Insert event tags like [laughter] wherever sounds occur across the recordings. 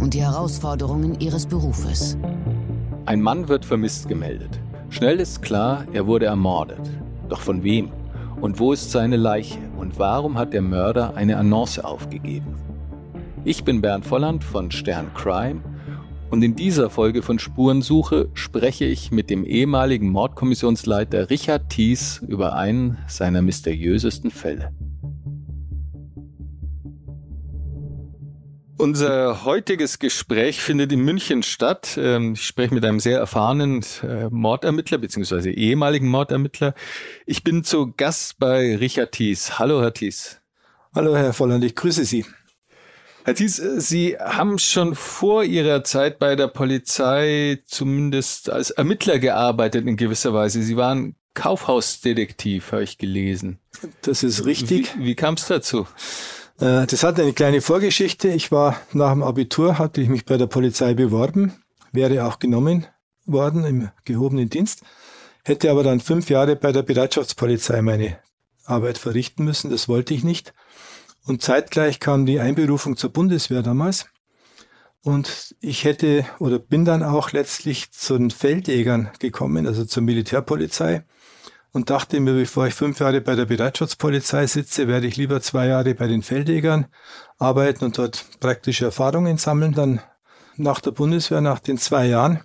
und die Herausforderungen ihres Berufes. Ein Mann wird vermisst gemeldet. Schnell ist klar, er wurde ermordet. Doch von wem? Und wo ist seine Leiche? Und warum hat der Mörder eine Annonce aufgegeben? Ich bin Bernd Volland von Stern Crime und in dieser Folge von Spurensuche spreche ich mit dem ehemaligen Mordkommissionsleiter Richard Thies über einen seiner mysteriösesten Fälle. Unser heutiges Gespräch findet in München statt. Ähm, ich spreche mit einem sehr erfahrenen äh, Mordermittler bzw. ehemaligen Mordermittler. Ich bin zu Gast bei Richard Thies. Hallo, Herr Thies. Hallo, Herr Volland, ich grüße Sie. Herr Thies, äh, Sie haben schon vor Ihrer Zeit bei der Polizei zumindest als Ermittler gearbeitet in gewisser Weise. Sie waren Kaufhausdetektiv, habe ich gelesen. Das ist richtig. Wie, wie kam es dazu? Äh, das hat eine kleine Vorgeschichte. Ich war nach dem Abitur, hatte ich mich bei der Polizei beworben, wäre auch genommen worden im gehobenen Dienst, hätte aber dann fünf Jahre bei der Bereitschaftspolizei meine Arbeit verrichten müssen. Das wollte ich nicht. Und zeitgleich kam die Einberufung zur Bundeswehr damals. Und ich hätte oder bin dann auch letztlich zu den Feldjägern gekommen, also zur Militärpolizei und dachte mir, bevor ich fünf Jahre bei der Bereitschaftspolizei sitze, werde ich lieber zwei Jahre bei den Feldjägern arbeiten und dort praktische Erfahrungen sammeln. Dann nach der Bundeswehr, nach den zwei Jahren,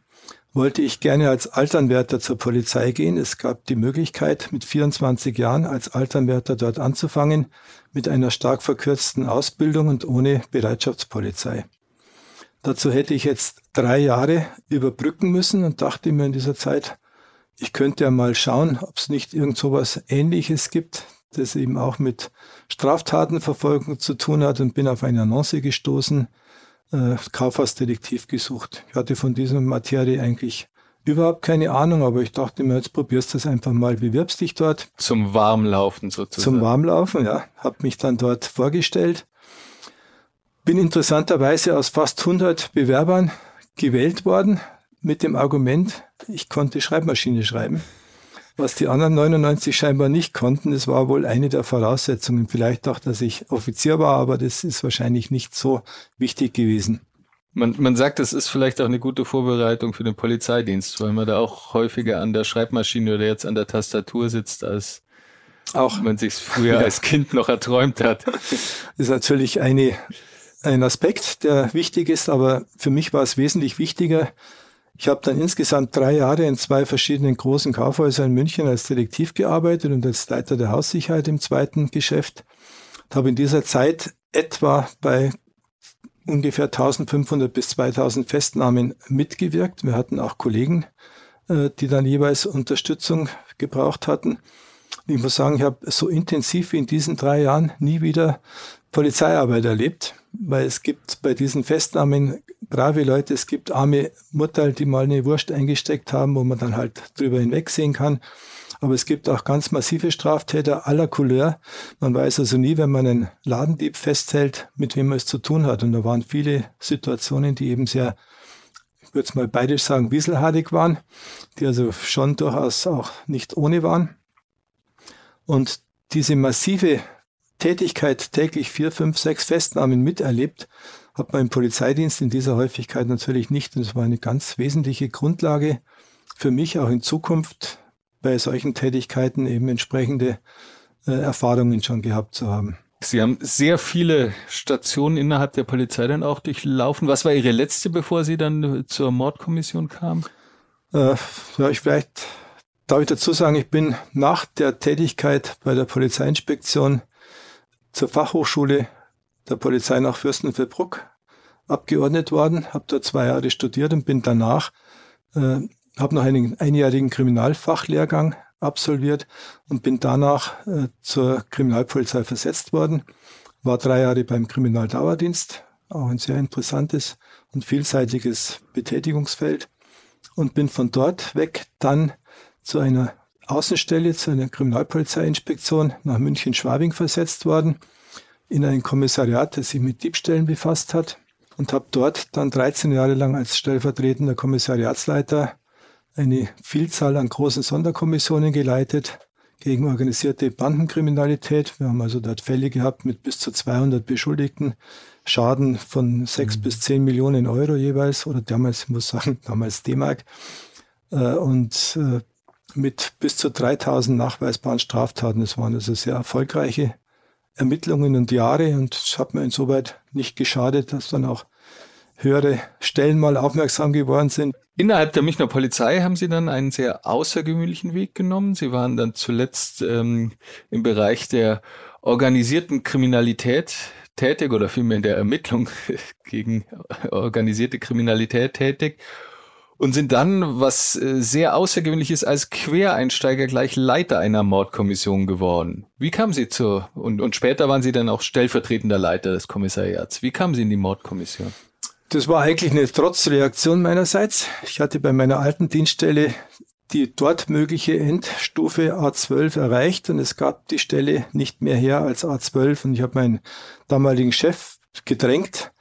wollte ich gerne als Alternwärter zur Polizei gehen. Es gab die Möglichkeit, mit 24 Jahren als Alternwärter dort anzufangen, mit einer stark verkürzten Ausbildung und ohne Bereitschaftspolizei. Dazu hätte ich jetzt drei Jahre überbrücken müssen und dachte mir in dieser Zeit, ich könnte ja mal schauen, ob es nicht irgend so was Ähnliches gibt, das eben auch mit Straftatenverfolgung zu tun hat und bin auf eine Annonce gestoßen, äh, Kaufhausdetektiv gesucht. Ich hatte von dieser Materie eigentlich überhaupt keine Ahnung, aber ich dachte mir, jetzt probierst du es einfach mal, bewirbst dich dort. Zum Warmlaufen sozusagen. Zum Warmlaufen, ja. Hab mich dann dort vorgestellt. Bin interessanterweise aus fast 100 Bewerbern gewählt worden mit dem Argument, ich konnte Schreibmaschine schreiben. Was die anderen 99 scheinbar nicht konnten, das war wohl eine der Voraussetzungen. Vielleicht auch, dass ich Offizier war, aber das ist wahrscheinlich nicht so wichtig gewesen. Man, man sagt, das ist vielleicht auch eine gute Vorbereitung für den Polizeidienst, weil man da auch häufiger an der Schreibmaschine oder jetzt an der Tastatur sitzt, als auch man sich früher ja. als Kind noch erträumt hat. Das [laughs] ist natürlich eine, ein Aspekt, der wichtig ist, aber für mich war es wesentlich wichtiger, ich habe dann insgesamt drei Jahre in zwei verschiedenen großen Kaufhäusern in München als Detektiv gearbeitet und als Leiter der Haussicherheit im zweiten Geschäft. Ich habe in dieser Zeit etwa bei ungefähr 1500 bis 2000 Festnahmen mitgewirkt. Wir hatten auch Kollegen, äh, die dann jeweils Unterstützung gebraucht hatten. Ich muss sagen, ich habe so intensiv wie in diesen drei Jahren nie wieder Polizeiarbeit erlebt, weil es gibt bei diesen Festnahmen brave Leute, es gibt arme Mutter, die mal eine Wurst eingesteckt haben, wo man dann halt drüber hinwegsehen kann. Aber es gibt auch ganz massive Straftäter aller Couleur. Man weiß also nie, wenn man einen Ladendieb festhält, mit wem man es zu tun hat. Und da waren viele Situationen, die eben sehr, ich würde es mal beidisch sagen, wieselhartig waren, die also schon durchaus auch nicht ohne waren. Und diese massive Tätigkeit täglich vier, fünf, sechs Festnahmen miterlebt, hat man im Polizeidienst in dieser Häufigkeit natürlich nicht. Und es war eine ganz wesentliche Grundlage für mich auch in Zukunft bei solchen Tätigkeiten eben entsprechende äh, Erfahrungen schon gehabt zu haben. Sie haben sehr viele Stationen innerhalb der Polizei dann auch durchlaufen. Was war Ihre letzte, bevor Sie dann zur Mordkommission kamen? Äh, ja, ich vielleicht darf ich dazu sagen, ich bin nach der Tätigkeit bei der Polizeiinspektion zur Fachhochschule der Polizei nach Fürstenfeldbruck abgeordnet worden, habe dort zwei Jahre studiert und bin danach, äh, habe noch einen einjährigen Kriminalfachlehrgang absolviert und bin danach äh, zur Kriminalpolizei versetzt worden, war drei Jahre beim Kriminaldauerdienst auch ein sehr interessantes und vielseitiges Betätigungsfeld und bin von dort weg dann zu einer Außenstelle, zu einer Kriminalpolizeiinspektion nach München-Schwabing versetzt worden, in ein Kommissariat, das sich mit Diebstählen befasst hat und habe dort dann 13 Jahre lang als stellvertretender Kommissariatsleiter eine Vielzahl an großen Sonderkommissionen geleitet gegen organisierte Bandenkriminalität. Wir haben also dort Fälle gehabt mit bis zu 200 Beschuldigten, Schaden von 6 mhm. bis 10 Millionen Euro jeweils oder damals, ich muss sagen, [laughs] damals D-Mark äh, und äh, mit bis zu 3000 nachweisbaren Straftaten. Es waren also sehr erfolgreiche Ermittlungen und Jahre und es hat mir insoweit nicht geschadet, dass dann auch höhere Stellen mal aufmerksam geworden sind. Innerhalb der Münchner Polizei haben Sie dann einen sehr außergewöhnlichen Weg genommen. Sie waren dann zuletzt ähm, im Bereich der organisierten Kriminalität tätig oder vielmehr in der Ermittlung [laughs] gegen organisierte Kriminalität tätig und sind dann, was äh, sehr außergewöhnlich ist, als Quereinsteiger gleich Leiter einer Mordkommission geworden. Wie kamen Sie zu, und, und später waren Sie dann auch stellvertretender Leiter des Kommissariats. Wie kamen Sie in die Mordkommission? Das war eigentlich eine Trotzreaktion meinerseits. Ich hatte bei meiner alten Dienststelle die dort mögliche Endstufe A12 erreicht und es gab die Stelle nicht mehr her als A12 und ich habe meinen damaligen Chef gedrängt,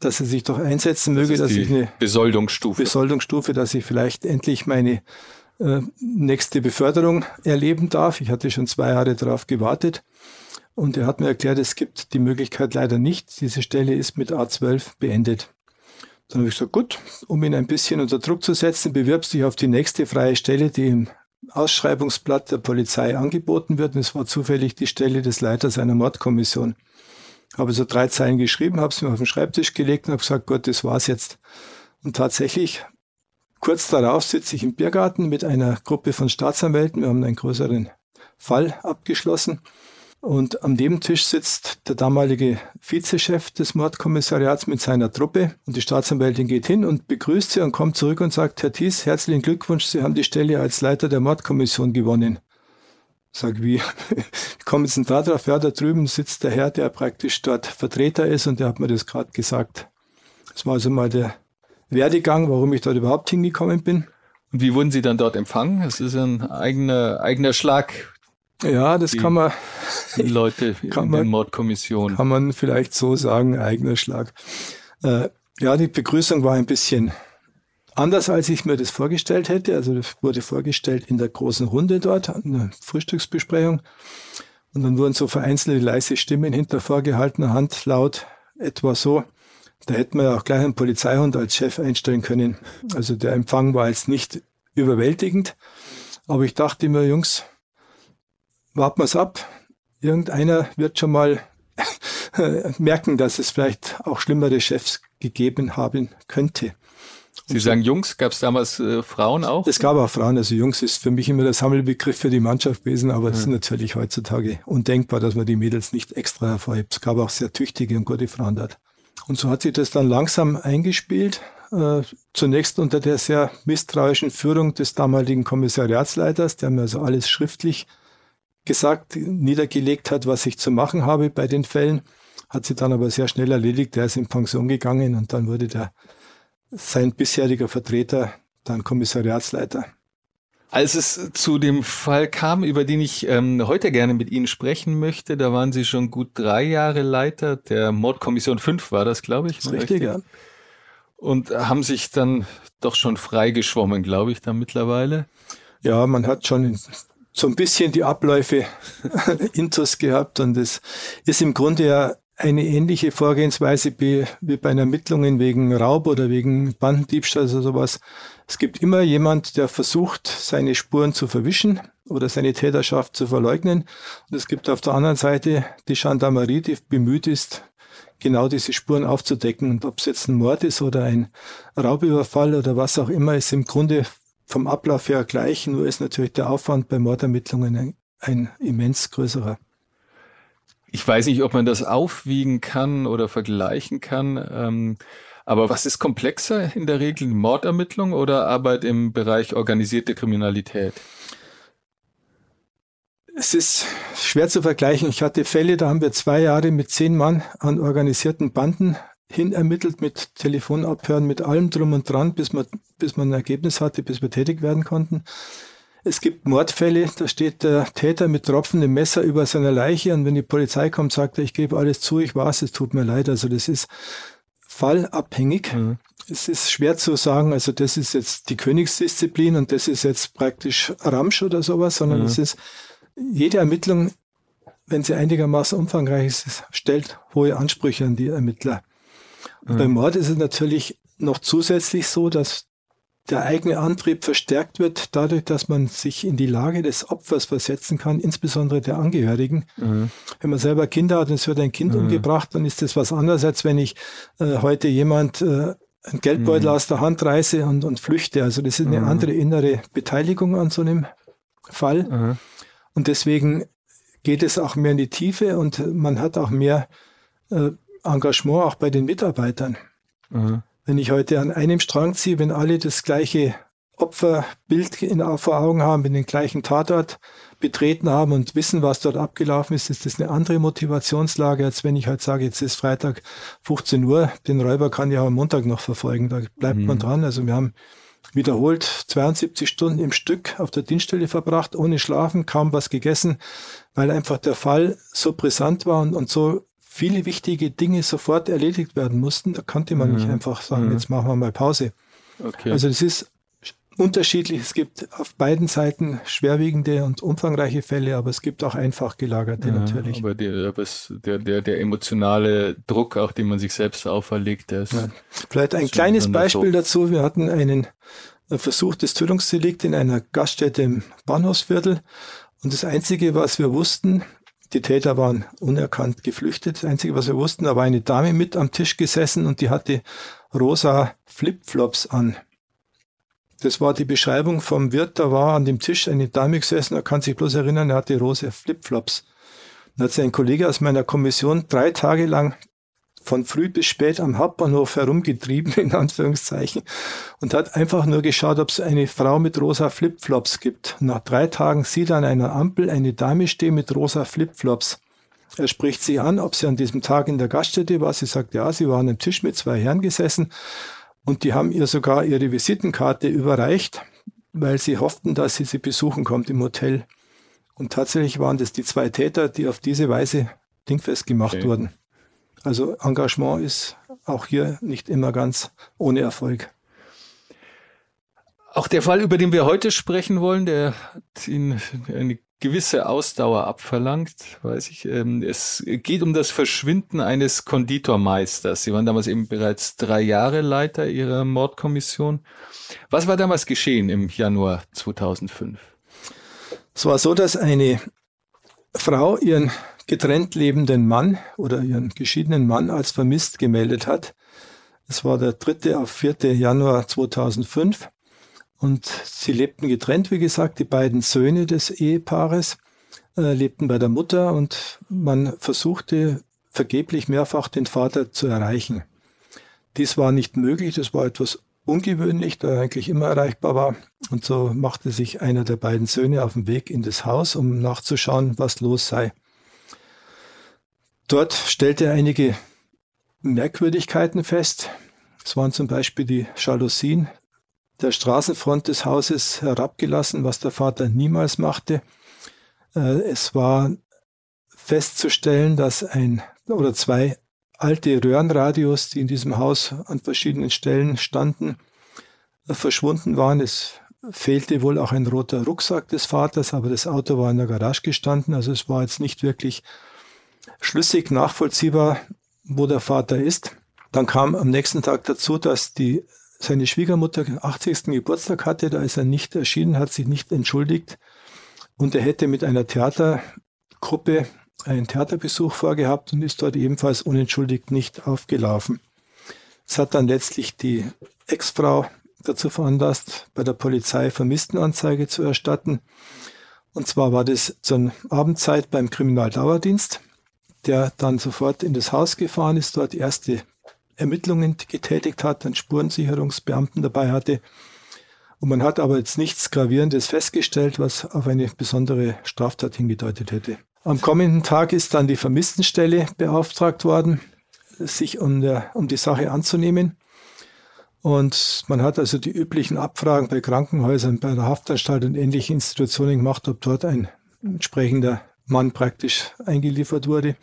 dass er sich doch einsetzen möge, das dass ich eine Besoldungsstufe. Besoldungsstufe, dass ich vielleicht endlich meine äh, nächste Beförderung erleben darf. Ich hatte schon zwei Jahre darauf gewartet. Und er hat mir erklärt, es gibt die Möglichkeit leider nicht. Diese Stelle ist mit A12 beendet. Dann habe ich gesagt, gut, um ihn ein bisschen unter Druck zu setzen, bewirbst dich auf die nächste freie Stelle, die im Ausschreibungsblatt der Polizei angeboten wird. Und es war zufällig die Stelle des Leiters einer Mordkommission habe so drei Zeilen geschrieben, habe es mir auf den Schreibtisch gelegt und habe gesagt, Gott, das war's jetzt. Und tatsächlich, kurz darauf sitze ich im Biergarten mit einer Gruppe von Staatsanwälten. Wir haben einen größeren Fall abgeschlossen. Und am Nebentisch sitzt der damalige Vizechef des Mordkommissariats mit seiner Truppe. Und die Staatsanwältin geht hin und begrüßt sie und kommt zurück und sagt, Herr Thies, herzlichen Glückwunsch, Sie haben die Stelle als Leiter der Mordkommission gewonnen. Sag, [laughs] wie, kommen Sie denn da drauf? Ja, da drüben sitzt der Herr, der praktisch dort Vertreter ist und der hat mir das gerade gesagt. Das war also mal der Werdegang, warum ich dort überhaupt hingekommen bin. Und wie wurden Sie dann dort empfangen? Das ist ein eigener, eigener Schlag. Ja, das kann man. Die Leute [laughs] kann in man, der Mordkommission. Kann man vielleicht so sagen, eigener Schlag. Äh, ja, die Begrüßung war ein bisschen anders, als ich mir das vorgestellt hätte. Also das wurde vorgestellt in der großen Runde dort, eine Frühstücksbesprechung. Und dann wurden so vereinzelte leise Stimmen hinter vorgehaltener Hand laut, etwa so. Da hätten wir ja auch gleich einen Polizeihund als Chef einstellen können. Also der Empfang war jetzt nicht überwältigend. Aber ich dachte mir, Jungs, warten wir's ab. Irgendeiner wird schon mal [laughs] merken, dass es vielleicht auch schlimmere Chefs gegeben haben könnte. Sie sagen Jungs, gab es damals äh, Frauen auch? Es gab auch Frauen, also Jungs ist für mich immer der Sammelbegriff für die Mannschaft gewesen, aber es ja. ist natürlich heutzutage undenkbar, dass man die Mädels nicht extra hervorhebt. Es gab auch sehr tüchtige und gute Frauen dort. Und so hat sich das dann langsam eingespielt, äh, zunächst unter der sehr misstrauischen Führung des damaligen Kommissariatsleiters, der mir also alles schriftlich gesagt, niedergelegt hat, was ich zu machen habe bei den Fällen, hat sie dann aber sehr schnell erledigt. Der ist in Pension gegangen und dann wurde der sein bisheriger Vertreter, dann Kommissariatsleiter. Als es zu dem Fall kam, über den ich ähm, heute gerne mit Ihnen sprechen möchte, da waren Sie schon gut drei Jahre Leiter der Mordkommission 5, war das, glaube ich. Das richtig, ja. Und haben sich dann doch schon freigeschwommen, glaube ich, da mittlerweile. Ja, man hat schon so ein bisschen die Abläufe [laughs] intus gehabt und es ist im Grunde ja eine ähnliche Vorgehensweise wie, bei Ermittlungen wegen Raub oder wegen Bandendiebstahl oder sowas. Es gibt immer jemand, der versucht, seine Spuren zu verwischen oder seine Täterschaft zu verleugnen. Und es gibt auf der anderen Seite die Gendarmerie, die bemüht ist, genau diese Spuren aufzudecken. Und ob es jetzt ein Mord ist oder ein Raubüberfall oder was auch immer, ist im Grunde vom Ablauf her gleich. Nur ist natürlich der Aufwand bei Mordermittlungen ein, ein immens größerer. Ich weiß nicht, ob man das aufwiegen kann oder vergleichen kann. Ähm, aber was ist komplexer in der Regel, Mordermittlung oder Arbeit im Bereich organisierte Kriminalität? Es ist schwer zu vergleichen. Ich hatte Fälle, da haben wir zwei Jahre mit zehn Mann an organisierten Banden hin ermittelt mit Telefonabhören, mit allem drum und dran, bis man, bis man ein Ergebnis hatte, bis wir tätig werden konnten. Es gibt Mordfälle, da steht der Täter mit tropfendem Messer über seiner Leiche und wenn die Polizei kommt, sagt er, ich gebe alles zu, ich weiß, es tut mir leid. Also das ist fallabhängig. Mhm. Es ist schwer zu sagen, also das ist jetzt die Königsdisziplin und das ist jetzt praktisch Ramsch oder sowas, sondern mhm. es ist jede Ermittlung, wenn sie einigermaßen umfangreich ist, stellt hohe Ansprüche an die Ermittler. Mhm. Beim Mord ist es natürlich noch zusätzlich so, dass der eigene Antrieb verstärkt wird dadurch, dass man sich in die Lage des Opfers versetzen kann, insbesondere der Angehörigen. Mhm. Wenn man selber Kinder hat und es wird ein Kind mhm. umgebracht, dann ist das was anderes, als wenn ich äh, heute jemand äh, ein Geldbeutel mhm. aus der Hand reiße und, und flüchte. Also das ist eine mhm. andere innere Beteiligung an so einem Fall. Mhm. Und deswegen geht es auch mehr in die Tiefe und man hat auch mehr äh, Engagement auch bei den Mitarbeitern. Wenn ich heute an einem Strang ziehe, wenn alle das gleiche Opferbild in, vor Augen haben, wenn den gleichen Tatort betreten haben und wissen, was dort abgelaufen ist, ist das eine andere Motivationslage, als wenn ich halt sage, jetzt ist Freitag 15 Uhr, den Räuber kann ich auch am Montag noch verfolgen. Da bleibt mhm. man dran. Also wir haben wiederholt 72 Stunden im Stück auf der Dienststelle verbracht, ohne Schlafen, kaum was gegessen, weil einfach der Fall so brisant war und, und so viele wichtige Dinge sofort erledigt werden mussten. Da konnte man mhm. nicht einfach sagen, mhm. jetzt machen wir mal Pause. Okay. Also das ist unterschiedlich. Es gibt auf beiden Seiten schwerwiegende und umfangreiche Fälle, aber es gibt auch einfach gelagerte ja, natürlich. Aber, es, der, der, der emotionale Druck, auch den man sich selbst auferlegt, der ist. Ja. Vielleicht ein kleines Beispiel dazu. Wir hatten einen Versuch des Tötungsdelikts in einer Gaststätte im Bahnhofsviertel. Und das Einzige, was wir wussten, die Täter waren unerkannt geflüchtet. Das Einzige, was wir wussten, da war eine Dame mit am Tisch gesessen und die hatte rosa Flipflops an. Das war die Beschreibung vom Wirt, da war an dem Tisch eine Dame gesessen, er kann sich bloß erinnern, er hatte rosa Flipflops. Dann hat sich ein Kollege aus meiner Kommission drei Tage lang von früh bis spät am Hauptbahnhof herumgetrieben, in Anführungszeichen, und hat einfach nur geschaut, ob es eine Frau mit rosa Flipflops gibt. Nach drei Tagen sieht er an einer Ampel eine Dame stehen mit rosa Flipflops. Er spricht sie an, ob sie an diesem Tag in der Gaststätte war. Sie sagt, ja, sie war an einem Tisch mit zwei Herren gesessen und die haben ihr sogar ihre Visitenkarte überreicht, weil sie hofften, dass sie sie besuchen kommt im Hotel. Und tatsächlich waren das die zwei Täter, die auf diese Weise dingfest gemacht okay. wurden. Also Engagement ist auch hier nicht immer ganz ohne Erfolg. Auch der Fall, über den wir heute sprechen wollen, der ihn eine gewisse Ausdauer abverlangt, weiß ich. Ähm, es geht um das Verschwinden eines Konditormeisters. Sie waren damals eben bereits drei Jahre Leiter Ihrer Mordkommission. Was war damals geschehen im Januar 2005? Es war so, dass eine Frau ihren getrennt lebenden Mann oder ihren geschiedenen Mann als vermisst gemeldet hat. Es war der 3. auf 4. Januar 2005 und sie lebten getrennt, wie gesagt, die beiden Söhne des Ehepaares äh, lebten bei der Mutter und man versuchte vergeblich mehrfach den Vater zu erreichen. Dies war nicht möglich, das war etwas ungewöhnlich, da er eigentlich immer erreichbar war. Und so machte sich einer der beiden Söhne auf den Weg in das Haus, um nachzuschauen, was los sei. Dort stellte er einige Merkwürdigkeiten fest. Es waren zum Beispiel die Jalousien der Straßenfront des Hauses herabgelassen, was der Vater niemals machte. Äh, es war festzustellen, dass ein oder zwei alte Röhrenradios, die in diesem Haus an verschiedenen Stellen standen, äh, verschwunden waren. Es fehlte wohl auch ein roter Rucksack des Vaters, aber das Auto war in der Garage gestanden. Also es war jetzt nicht wirklich schlüssig nachvollziehbar, wo der Vater ist. Dann kam am nächsten Tag dazu, dass die, seine Schwiegermutter 80. Geburtstag hatte. Da ist er nicht erschienen, hat sich nicht entschuldigt. Und er hätte mit einer Theatergruppe einen Theaterbesuch vorgehabt und ist dort ebenfalls unentschuldigt nicht aufgelaufen. Es hat dann letztlich die Ex-Frau dazu veranlasst, bei der Polizei Vermisstenanzeige zu erstatten. Und zwar war das zur Abendzeit beim Kriminaldauerdienst der dann sofort in das Haus gefahren ist, dort erste Ermittlungen getätigt hat, einen Spurensicherungsbeamten dabei hatte. Und man hat aber jetzt nichts Gravierendes festgestellt, was auf eine besondere Straftat hingedeutet hätte. Am kommenden Tag ist dann die Vermisstenstelle beauftragt worden. sich um, der, um die Sache anzunehmen. Und man hat also die üblichen Abfragen bei Krankenhäusern, bei der Haftanstalt und ähnlichen Institutionen gemacht, ob dort ein entsprechender Mann praktisch eingeliefert wurde,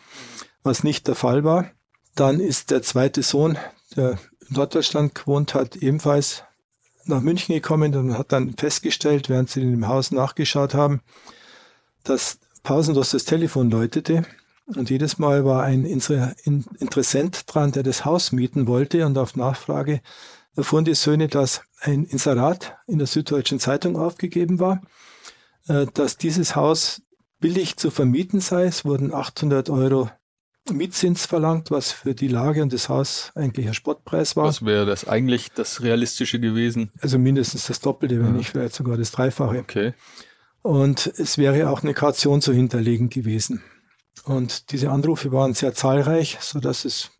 was nicht der Fall war. Dann ist der zweite Sohn, der in Norddeutschland gewohnt hat, ebenfalls nach München gekommen und hat dann festgestellt, während sie in dem Haus nachgeschaut haben, dass pausenlos das Telefon läutete. Und jedes Mal war ein Interessent dran, der das Haus mieten wollte. Und auf Nachfrage erfuhren die Söhne, dass ein Inserat in der Süddeutschen Zeitung aufgegeben war, äh, dass dieses Haus billig zu vermieten sei. Es wurden 800 Euro Mietzins verlangt, was für die Lage und das Haus eigentlich ein Spottpreis war. Was wäre das eigentlich das Realistische gewesen? Also mindestens das Doppelte, wenn ja. nicht vielleicht sogar das Dreifache. Okay. Und es wäre auch eine Kaution zu hinterlegen gewesen. Und diese Anrufe waren sehr zahlreich, so dass es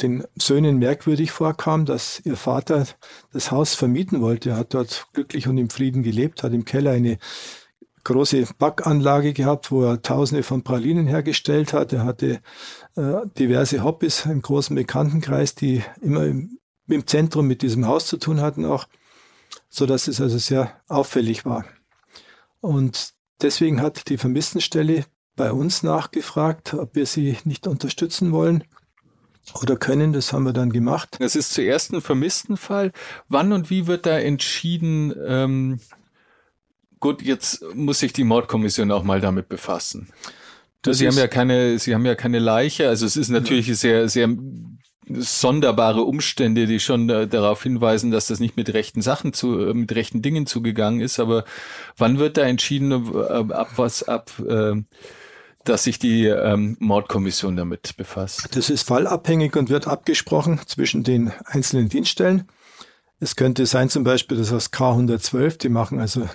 den Söhnen merkwürdig vorkam, dass ihr Vater das Haus vermieten wollte. Er hat dort glücklich und im Frieden gelebt, hat im Keller eine große Backanlage gehabt, wo er Tausende von Pralinen hergestellt hat. Er hatte äh, diverse Hobbys im großen Bekanntenkreis, die immer im, im Zentrum mit diesem Haus zu tun hatten auch, so dass es also sehr auffällig war. Und deswegen hat die Vermisstenstelle bei uns nachgefragt, ob wir sie nicht unterstützen wollen oder können. Das haben wir dann gemacht. Das ist zuerst ein Vermisstenfall. Wann und wie wird da entschieden, ähm, gut, jetzt muss sich die Mordkommission auch mal damit befassen. Das Sie haben ja keine, Sie haben ja keine Leiche. Also es ist natürlich sehr, sehr sonderbare Umstände, die schon äh, darauf hinweisen, dass das nicht mit rechten Sachen zu, äh, mit rechten Dingen zugegangen ist. Aber wann wird da entschieden, äh, ab was ab, äh, dass sich die ähm, Mordkommission damit befasst? Das ist fallabhängig und wird abgesprochen zwischen den einzelnen Dienststellen. Es könnte sein zum Beispiel, dass das K112, die machen also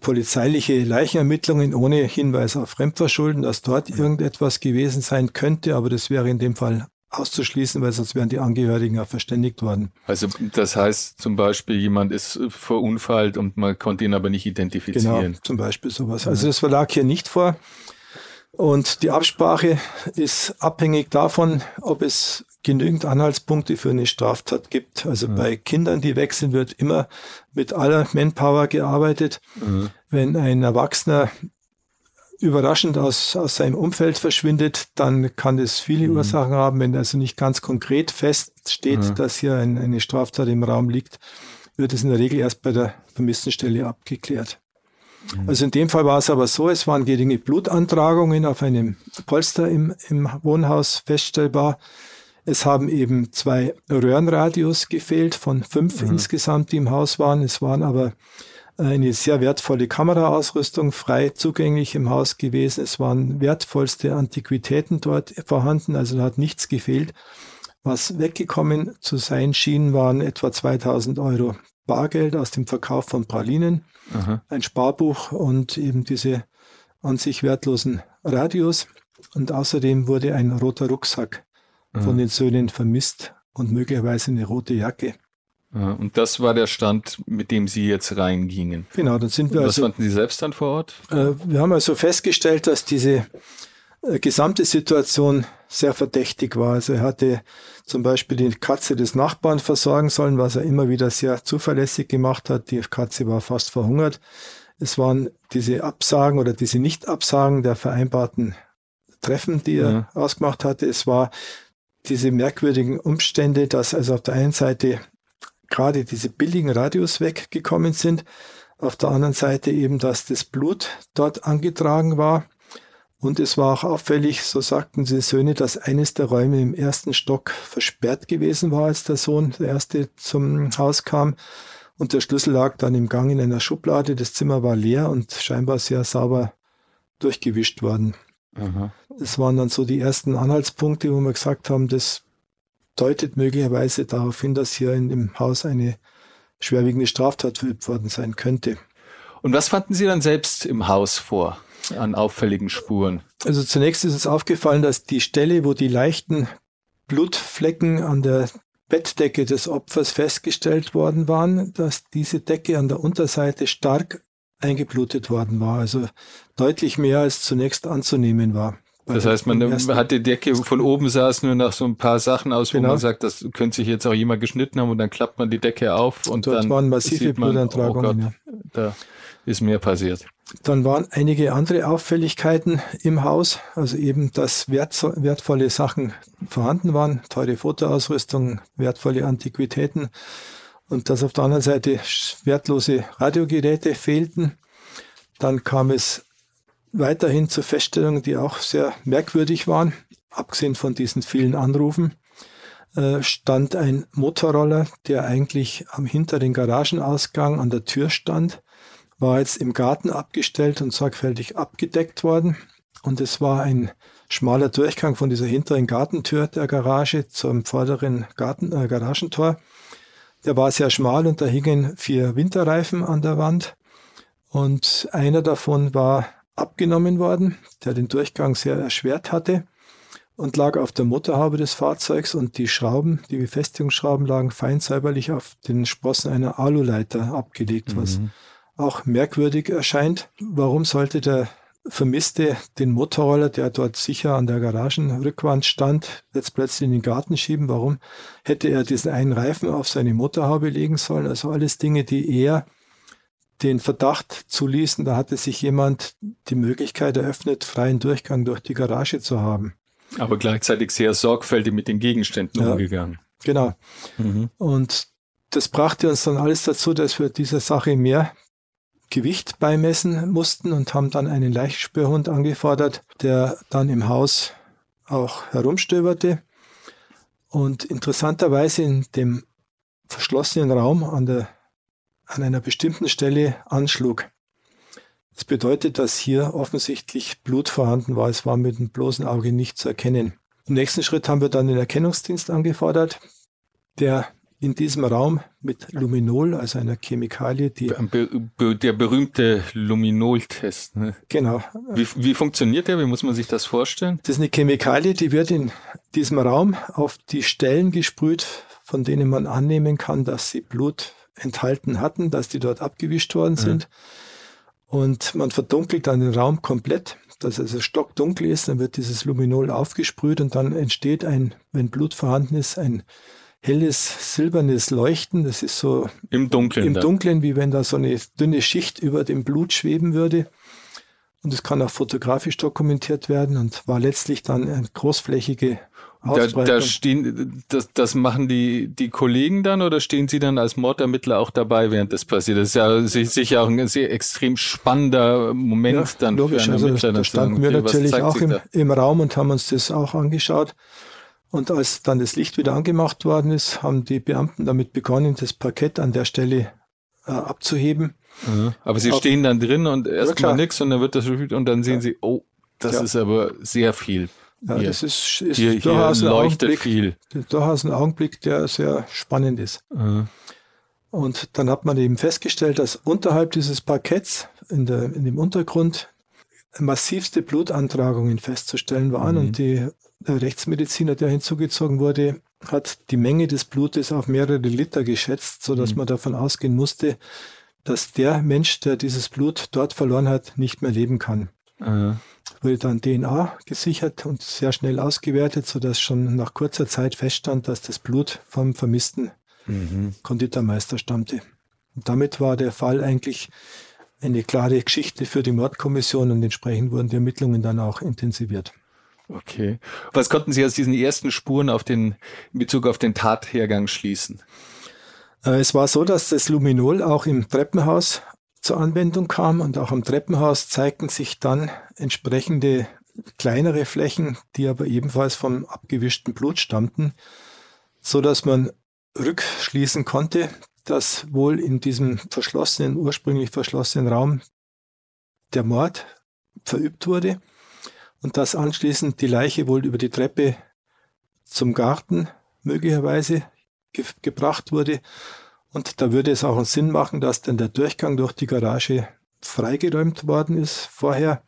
polizeiliche Leichenermittlungen ohne Hinweis auf Fremdverschulden, dass dort irgendetwas gewesen sein könnte, aber das wäre in dem Fall auszuschließen, weil sonst wären die Angehörigen ja verständigt worden. Also das heißt zum Beispiel, jemand ist verunfallt und man konnte ihn aber nicht identifizieren. Genau, zum Beispiel sowas. Also das lag hier nicht vor. Und die Absprache ist abhängig davon, ob es genügend Anhaltspunkte für eine Straftat gibt. Also mhm. bei Kindern, die wechseln, wird immer mit aller Manpower gearbeitet. Mhm. Wenn ein Erwachsener überraschend aus, aus seinem Umfeld verschwindet, dann kann das viele mhm. Ursachen haben. Wenn also nicht ganz konkret feststeht, mhm. dass hier ein, eine Straftat im Raum liegt, wird es in der Regel erst bei der Vermisstenstelle abgeklärt. Mhm. Also in dem Fall war es aber so, es waren geringe Blutantragungen auf einem Polster im, im Wohnhaus feststellbar. Es haben eben zwei Röhrenradios gefehlt von fünf mhm. insgesamt, die im Haus waren. Es waren aber äh, eine sehr wertvolle Kameraausrüstung frei zugänglich im Haus gewesen. Es waren wertvollste Antiquitäten dort vorhanden, also da hat nichts gefehlt. Was weggekommen zu sein schien, waren etwa 2000 Euro Bargeld aus dem Verkauf von Pralinen, Aha. ein Sparbuch und eben diese an sich wertlosen Radios. Und außerdem wurde ein roter Rucksack von den Söhnen vermisst und möglicherweise eine rote Jacke. Und das war der Stand, mit dem Sie jetzt reingingen. Genau, dann sind wir Was also. Was fanden Sie selbst dann vor Ort? Äh, wir haben also festgestellt, dass diese äh, gesamte Situation sehr verdächtig war. Also er hatte zum Beispiel die Katze des Nachbarn versorgen sollen, was er immer wieder sehr zuverlässig gemacht hat. Die Katze war fast verhungert. Es waren diese Absagen oder diese Nicht-Absagen der vereinbarten Treffen, die er ja. ausgemacht hatte. Es war diese merkwürdigen Umstände, dass also auf der einen Seite gerade diese billigen Radios weggekommen sind, auf der anderen Seite eben, dass das Blut dort angetragen war. Und es war auch auffällig, so sagten die Söhne, dass eines der Räume im ersten Stock versperrt gewesen war, als der Sohn, der erste, zum Haus kam. Und der Schlüssel lag dann im Gang in einer Schublade. Das Zimmer war leer und scheinbar sehr sauber durchgewischt worden. Aha. Das waren dann so die ersten Anhaltspunkte, wo wir gesagt haben, das deutet möglicherweise darauf hin, dass hier in dem Haus eine schwerwiegende Straftat verübt worden sein könnte. Und was fanden Sie dann selbst im Haus vor an auffälligen Spuren? Also zunächst ist es aufgefallen, dass die Stelle, wo die leichten Blutflecken an der Bettdecke des Opfers festgestellt worden waren, dass diese Decke an der Unterseite stark eingeblutet worden war, also deutlich mehr als zunächst anzunehmen war. Das heißt, man hat die Decke von oben saß nur nach so ein paar Sachen aus, wo genau. man sagt, das könnte sich jetzt auch jemand geschnitten haben und dann klappt man die Decke auf und Dort dann waren massive man, Blutantragungen. Oh Gott, ja. Da ist mehr passiert. Dann waren einige andere Auffälligkeiten im Haus, also eben, dass wertvolle Sachen vorhanden waren, teure Fotoausrüstung, wertvolle Antiquitäten und dass auf der anderen Seite wertlose Radiogeräte fehlten. Dann kam es weiterhin zu Feststellungen, die auch sehr merkwürdig waren, abgesehen von diesen vielen Anrufen äh, stand ein Motorroller, der eigentlich am hinteren Garagenausgang an der Tür stand, war jetzt im Garten abgestellt und sorgfältig abgedeckt worden. Und es war ein schmaler Durchgang von dieser hinteren Gartentür der Garage zum vorderen Garten, äh, Garagentor. Der war sehr schmal und da hingen vier Winterreifen an der Wand. Und einer davon war abgenommen worden, der den Durchgang sehr erschwert hatte und lag auf der Motorhaube des Fahrzeugs und die Schrauben, die Befestigungsschrauben lagen fein säuberlich auf den Sprossen einer Aluleiter abgelegt, mhm. was auch merkwürdig erscheint. Warum sollte der Vermisste den Motorroller, der dort sicher an der Garagenrückwand stand, jetzt plötzlich in den Garten schieben? Warum hätte er diesen einen Reifen auf seine Motorhaube legen sollen? Also alles Dinge, die eher den Verdacht zuließen, da hatte sich jemand die Möglichkeit eröffnet, freien Durchgang durch die Garage zu haben. Aber gleichzeitig sehr sorgfältig mit den Gegenständen ja, umgegangen. Genau. Mhm. Und das brachte uns dann alles dazu, dass wir dieser Sache mehr Gewicht beimessen mussten und haben dann einen Leichenspürhund angefordert, der dann im Haus auch herumstöberte und interessanterweise in dem verschlossenen Raum an der an einer bestimmten Stelle anschlug. Das bedeutet, dass hier offensichtlich Blut vorhanden war. Es war mit dem bloßen Auge nicht zu erkennen. Im nächsten Schritt haben wir dann den Erkennungsdienst angefordert, der in diesem Raum mit Luminol, also einer Chemikalie, die... der berühmte Luminol-Test. Ne? Genau. Wie, wie funktioniert der? Wie muss man sich das vorstellen? Das ist eine Chemikalie, die wird in diesem Raum auf die Stellen gesprüht, von denen man annehmen kann, dass sie Blut enthalten hatten, dass die dort abgewischt worden sind. Ja. Und man verdunkelt dann den Raum komplett, dass es also stockdunkel ist, dann wird dieses Luminol aufgesprüht und dann entsteht ein, wenn Blut vorhanden ist, ein helles silbernes Leuchten. Das ist so im Dunkeln, im Dunkeln, wie wenn da so eine dünne Schicht über dem Blut schweben würde. Und es kann auch fotografisch dokumentiert werden und war letztlich dann eine großflächige da, da stehen, das, das machen die, die Kollegen dann oder stehen sie dann als Mordermittler auch dabei, während das passiert? Das ist ja sicher auch ein sehr extrem spannender Moment ja, dann logisch, für einen also Ermittler. Da standen wir natürlich auch im, im Raum und haben uns das auch angeschaut. Und als dann das Licht wieder angemacht worden ist, haben die Beamten damit begonnen, das Parkett an der Stelle äh, abzuheben. Ja, aber sie Auf, stehen dann drin und erstmal ja, nichts und dann wird das und dann sehen sie, oh, das ist aber sehr viel. Ja, hier. das ist, ist hier, durchaus, hier ein Augenblick, viel. durchaus ein Augenblick, der sehr spannend ist. Mhm. Und dann hat man eben festgestellt, dass unterhalb dieses Parketts in, der, in dem Untergrund massivste Blutantragungen festzustellen waren. Mhm. Und die, der Rechtsmediziner, der hinzugezogen wurde, hat die Menge des Blutes auf mehrere Liter geschätzt, sodass mhm. man davon ausgehen musste, dass der Mensch, der dieses Blut dort verloren hat, nicht mehr leben kann. Mhm wurde dann DNA gesichert und sehr schnell ausgewertet, sodass schon nach kurzer Zeit feststand, dass das Blut vom vermissten mhm. Konditormeister stammte. Und damit war der Fall eigentlich eine klare Geschichte für die Mordkommission und entsprechend wurden die Ermittlungen dann auch intensiviert. Okay. Was konnten Sie aus diesen ersten Spuren auf den, in Bezug auf den Tathergang schließen? Äh, es war so, dass das Luminol auch im Treppenhaus zur Anwendung kam und auch am Treppenhaus zeigten sich dann entsprechende kleinere Flächen, die aber ebenfalls vom abgewischten Blut stammten, so dass man rückschließen konnte, dass wohl in diesem verschlossenen, ursprünglich verschlossenen Raum der Mord verübt wurde und dass anschließend die Leiche wohl über die Treppe zum Garten möglicherweise ge gebracht wurde und da würde es auch einen Sinn machen, dass dann der Durchgang durch die Garage freigeräumt worden ist vorher,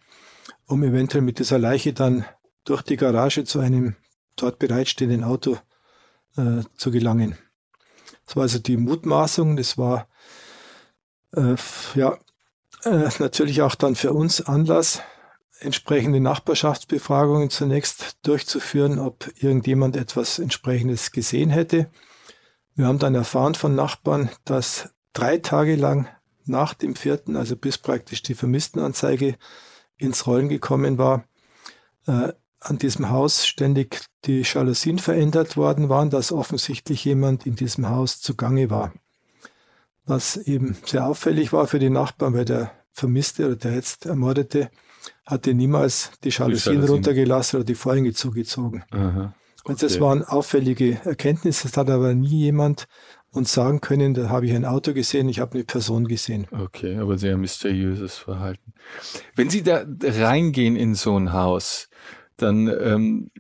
um eventuell mit dieser Leiche dann durch die Garage zu einem dort bereitstehenden Auto äh, zu gelangen. Das war also die Mutmaßung, das war äh, ja äh, natürlich auch dann für uns Anlass, entsprechende Nachbarschaftsbefragungen zunächst durchzuführen, ob irgendjemand etwas entsprechendes gesehen hätte. Wir haben dann erfahren von Nachbarn, dass drei Tage lang nach dem vierten, also bis praktisch die Vermisstenanzeige ins Rollen gekommen war, äh, an diesem Haus ständig die Jalousien verändert worden waren, dass offensichtlich jemand in diesem Haus zugange war. Was eben sehr auffällig war für die Nachbarn, weil der Vermisste oder der jetzt Ermordete hatte niemals die Jalousien runtergelassen oder die Vorhänge zugezogen. Aha, Und das waren auffällige Erkenntnisse. Es hat aber nie jemand uns sagen können, da habe ich ein Auto gesehen, ich habe eine Person gesehen. Okay, aber sehr mysteriöses Verhalten. Wenn Sie da reingehen in so ein Haus, dann, ähm,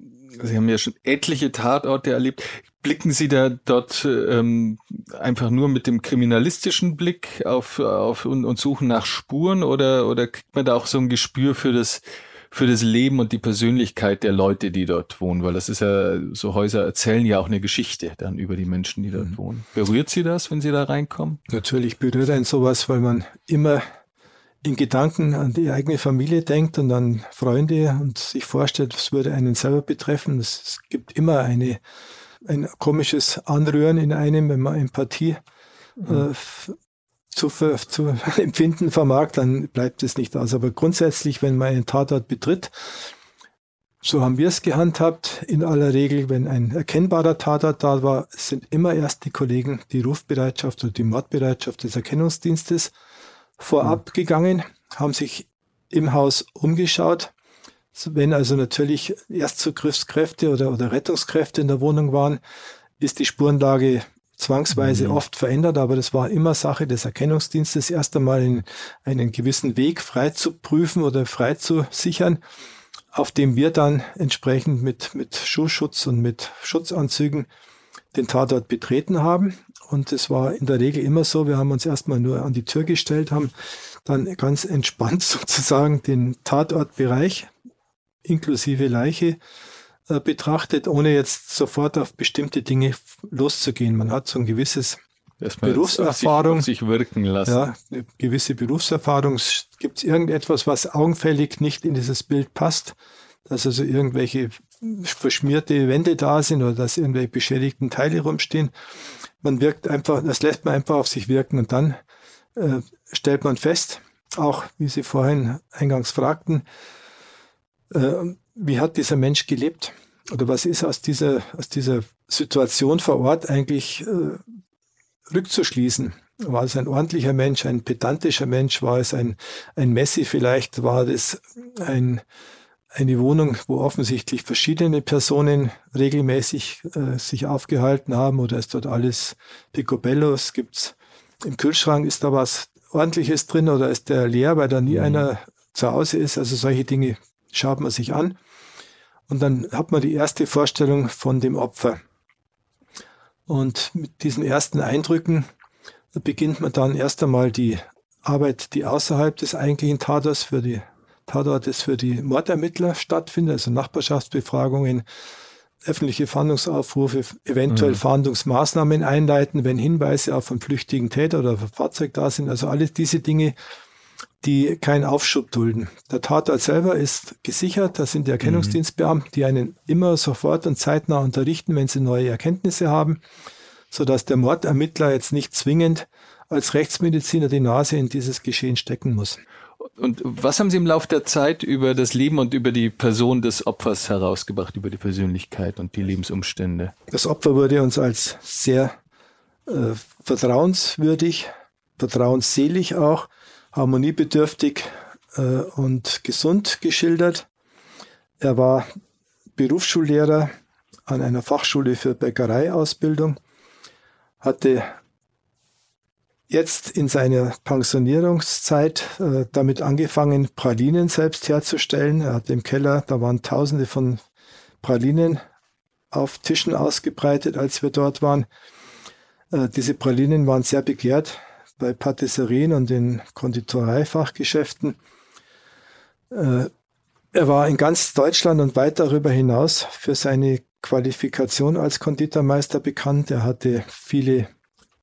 Sie haben ja schon etliche Tatorte erlebt. Blicken Sie da dort ähm, einfach nur mit dem kriminalistischen Blick auf, auf und, und suchen nach Spuren oder, oder kriegt man da auch so ein Gespür für das, für das Leben und die Persönlichkeit der Leute, die dort wohnen? Weil das ist ja, so Häuser erzählen ja auch eine Geschichte dann über die Menschen, die dort mhm. wohnen. Berührt Sie das, wenn Sie da reinkommen? Natürlich berührt ein sowas, weil man immer in Gedanken an die eigene Familie denkt und an Freunde und sich vorstellt, was würde einen selber betreffen. Es gibt immer eine, ein komisches Anrühren in einem, wenn man Empathie mhm. äh, zu, zu [laughs] empfinden vermag, dann bleibt es nicht aus. Aber grundsätzlich, wenn man einen Tatort betritt, so haben wir es gehandhabt. In aller Regel, wenn ein erkennbarer Tatort da war, sind immer erst die Kollegen die Rufbereitschaft oder die Mordbereitschaft des Erkennungsdienstes vorab mhm. gegangen, haben sich im Haus umgeschaut. Wenn also natürlich Erstzugriffskräfte oder, oder Rettungskräfte in der Wohnung waren, ist die Spurenlage zwangsweise mhm. oft verändert, aber das war immer Sache des Erkennungsdienstes, erst einmal in einen gewissen Weg frei zu prüfen oder frei zu sichern, auf dem wir dann entsprechend mit, mit Schuhschutz und mit Schutzanzügen den Tatort betreten haben. Und es war in der Regel immer so, wir haben uns erstmal nur an die Tür gestellt, haben dann ganz entspannt [laughs] sozusagen den Tatortbereich inklusive Leiche betrachtet, ohne jetzt sofort auf bestimmte Dinge loszugehen. Man hat so ein gewisses Erstmal Berufserfahrung. Sich, sich, wirken lassen. Ja, eine gewisse Berufserfahrung. Gibt es irgendetwas, was augenfällig nicht in dieses Bild passt? Dass also irgendwelche verschmierte Wände da sind oder dass irgendwelche beschädigten Teile rumstehen man wirkt einfach, das lässt man einfach auf sich wirken und dann äh, stellt man fest, auch wie Sie vorhin eingangs fragten, äh, wie hat dieser Mensch gelebt oder was ist aus dieser, aus dieser Situation vor Ort eigentlich äh, rückzuschließen? War es ein ordentlicher Mensch, ein pedantischer Mensch? War es ein, ein Messi vielleicht? War es ein eine Wohnung, wo offensichtlich verschiedene Personen regelmäßig äh, sich aufgehalten haben oder ist dort alles picobello? Es gibt's im Kühlschrank ist da was ordentliches drin oder ist der leer, weil da nie mhm. einer zu Hause ist? Also solche Dinge schaut man sich an. Und dann hat man die erste Vorstellung von dem Opfer. Und mit diesen ersten Eindrücken beginnt man dann erst einmal die Arbeit, die außerhalb des eigentlichen Tatorts für die Tatort ist für die Mordermittler stattfindet, also Nachbarschaftsbefragungen, öffentliche Fahndungsaufrufe, eventuell mhm. Fahndungsmaßnahmen einleiten, wenn Hinweise auf einen flüchtigen Täter oder Fahrzeug da sind. Also alles diese Dinge, die keinen Aufschub dulden. Der Tatort selber ist gesichert, das sind die Erkennungsdienstbeamten, die einen immer sofort und zeitnah unterrichten, wenn sie neue Erkenntnisse haben, sodass der Mordermittler jetzt nicht zwingend als Rechtsmediziner die Nase in dieses Geschehen stecken muss. Und was haben Sie im Laufe der Zeit über das Leben und über die Person des Opfers herausgebracht, über die Persönlichkeit und die Lebensumstände? Das Opfer wurde uns als sehr äh, vertrauenswürdig, vertrauensselig auch, harmoniebedürftig äh, und gesund geschildert. Er war Berufsschullehrer an einer Fachschule für Bäckereiausbildung, hatte jetzt in seiner Pensionierungszeit äh, damit angefangen, Pralinen selbst herzustellen. Er hat im Keller, da waren tausende von Pralinen auf Tischen ausgebreitet, als wir dort waren. Äh, diese Pralinen waren sehr begehrt bei Patisserien und in Konditoreifachgeschäften. Äh, er war in ganz Deutschland und weit darüber hinaus für seine Qualifikation als Konditormeister bekannt. Er hatte viele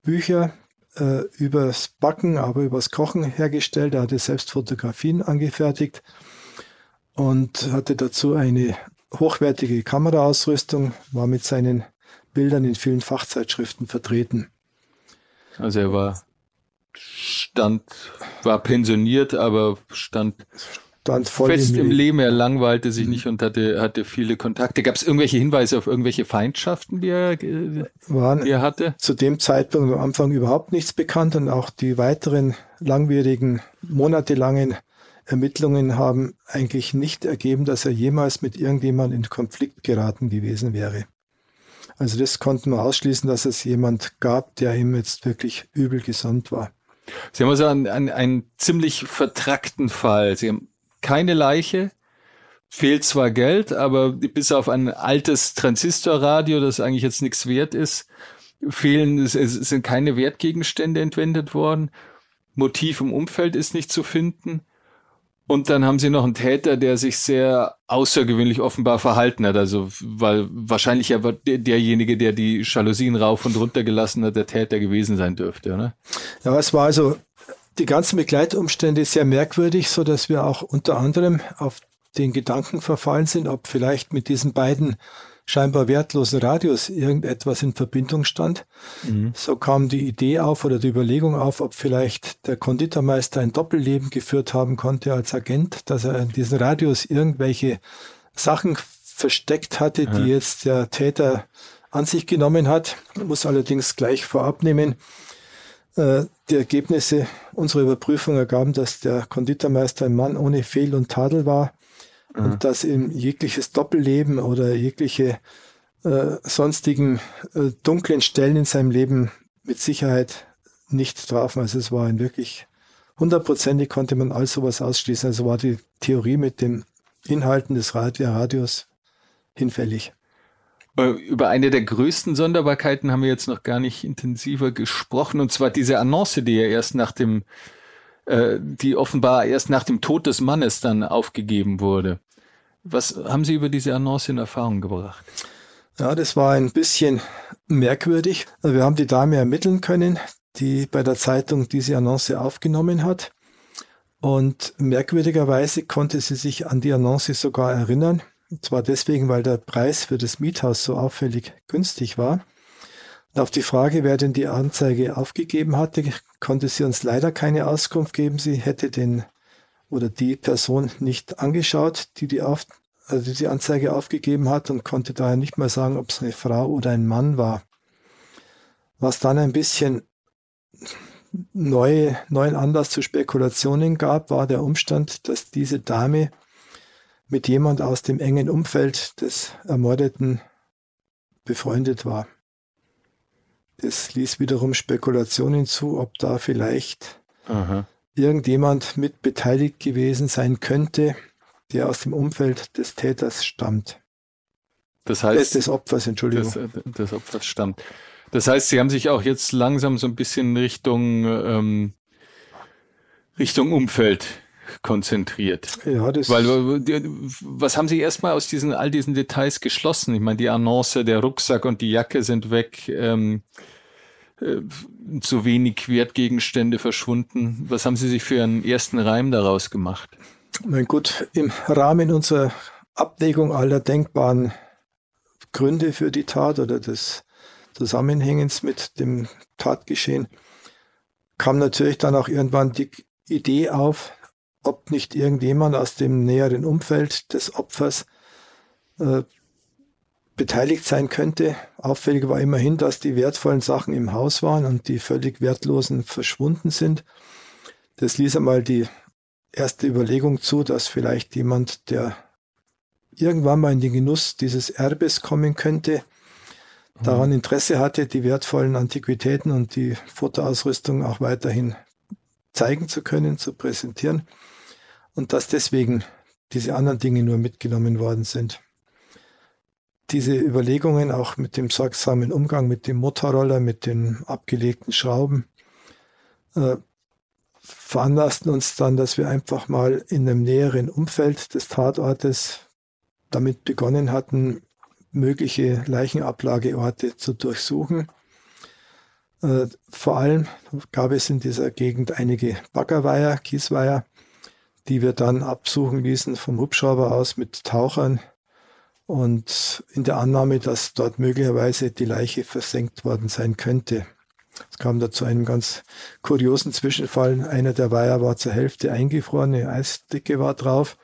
Bücher äh, übers Backen, aber übers Kochen hergestellt. Er hatte selbst Fotografien angefertigt. und hatte dazu eine hochwertige Kameraausrüstung, war mit seinen Bildern in vielen Fachzeitschriften vertreten. Also er war stand, war pensioniert, aber stand stand fest im Leben. Er langweilte sich nicht und hatte, hatte viele Kontakte. Gab es irgendwelche Hinweise auf irgendwelche Feindschaften, die er, Waren die er hatte? Zu dem Zeitpunkt am Anfang überhaupt nichts bekannt und auch die weiteren langwierigen, monatelangen Ermittlungen haben eigentlich nicht ergeben, dass er jemals mit irgendjemandem in Konflikt geraten gewesen wäre. Also das konnten wir ausschließen, dass es jemand gab, der ihm jetzt wirklich übel gesandt war. Sie haben also einen, einen, einen ziemlich vertrackten Fall. Sie haben keine Leiche, fehlt zwar Geld, aber bis auf ein altes Transistorradio, das eigentlich jetzt nichts wert ist, fehlen, es sind keine Wertgegenstände entwendet worden. Motiv im Umfeld ist nicht zu finden. Und dann haben sie noch einen Täter, der sich sehr außergewöhnlich offenbar verhalten hat. Also, weil wahrscheinlich ja derjenige, der die Jalousien rauf und runter gelassen hat, der Täter gewesen sein dürfte, oder? Ja, es war also die ganzen Begleitumstände sehr merkwürdig, so dass wir auch unter anderem auf den Gedanken verfallen sind, ob vielleicht mit diesen beiden scheinbar wertlosen Radios irgendetwas in Verbindung stand. Mhm. So kam die Idee auf oder die Überlegung auf, ob vielleicht der Konditormeister ein Doppelleben geführt haben konnte als Agent, dass er in diesen Radios irgendwelche Sachen versteckt hatte, ja. die jetzt der Täter an sich genommen hat. Ich muss allerdings gleich vorab nehmen, äh, die Ergebnisse unserer Überprüfung ergaben, dass der Konditormeister ein Mann ohne Fehl und Tadel war mhm. und dass ihm jegliches Doppelleben oder jegliche äh, sonstigen äh, dunklen Stellen in seinem Leben mit Sicherheit nicht trafen. Also es war ein wirklich hundertprozentig konnte man all sowas ausschließen. Also war die Theorie mit den Inhalten des Radios hinfällig. Äh, über eine der größten Sonderbarkeiten haben wir jetzt noch gar nicht intensiver gesprochen, und zwar diese Annonce, die ja erst nach dem, äh, die offenbar erst nach dem Tod des Mannes dann aufgegeben wurde. Was haben Sie über diese Annonce in Erfahrung gebracht? Ja, das war ein bisschen merkwürdig. Wir haben die Dame ermitteln können, die bei der Zeitung diese Annonce aufgenommen hat. Und merkwürdigerweise konnte sie sich an die Annonce sogar erinnern. Und zwar deswegen, weil der Preis für das Miethaus so auffällig günstig war. Und auf die Frage, wer denn die Anzeige aufgegeben hatte, konnte sie uns leider keine Auskunft geben. Sie hätte den oder die Person nicht angeschaut, die die, auf, also die Anzeige aufgegeben hat und konnte daher nicht mal sagen, ob es eine Frau oder ein Mann war. Was dann ein bisschen neue, neuen Anlass zu Spekulationen gab, war der Umstand, dass diese Dame mit jemand aus dem engen Umfeld des Ermordeten befreundet war. Das ließ wiederum Spekulationen zu, ob da vielleicht Aha irgendjemand mit beteiligt gewesen sein könnte, der aus dem Umfeld des Täters stammt. Das heißt, des, des Opfers, Entschuldigung. Des, äh, des, Opfers stammt. Das heißt, Sie haben sich auch jetzt langsam so ein bisschen Richtung ähm, Richtung Umfeld konzentriert. Ja, das Weil was haben Sie erstmal aus diesen all diesen Details geschlossen? Ich meine, die Annonce, der Rucksack und die Jacke sind weg. Ähm, äh, so wenig Wertgegenstände verschwunden. Was haben Sie sich für einen ersten Reim daraus gemacht? Mein gut, im Rahmen unserer Abwägung aller denkbaren Gründe für die Tat oder des Zusammenhängens mit dem Tatgeschehen kam natürlich dann auch irgendwann die Idee auf, ob nicht irgendjemand aus dem näheren Umfeld des Opfers äh, beteiligt sein könnte. Auffällig war immerhin, dass die wertvollen Sachen im Haus waren und die völlig wertlosen verschwunden sind. Das ließ einmal die erste Überlegung zu, dass vielleicht jemand, der irgendwann mal in den Genuss dieses Erbes kommen könnte, daran mhm. Interesse hatte, die wertvollen Antiquitäten und die Fotoausrüstung auch weiterhin zeigen zu können, zu präsentieren und dass deswegen diese anderen Dinge nur mitgenommen worden sind diese Überlegungen auch mit dem sorgsamen Umgang mit dem Motorroller, mit den abgelegten Schrauben, äh, veranlassten uns dann, dass wir einfach mal in einem näheren Umfeld des Tatortes damit begonnen hatten, mögliche Leichenablageorte zu durchsuchen. Äh, vor allem gab es in dieser Gegend einige Baggerweiher, Kiesweiher, die wir dann absuchen ließen vom Hubschrauber aus mit Tauchern und in der Annahme, dass dort möglicherweise die Leiche versenkt worden sein könnte. Es kam da zu einem ganz kuriosen Zwischenfall. Einer der Weiher war zur Hälfte eingefroren, eine Eisdicke war drauf.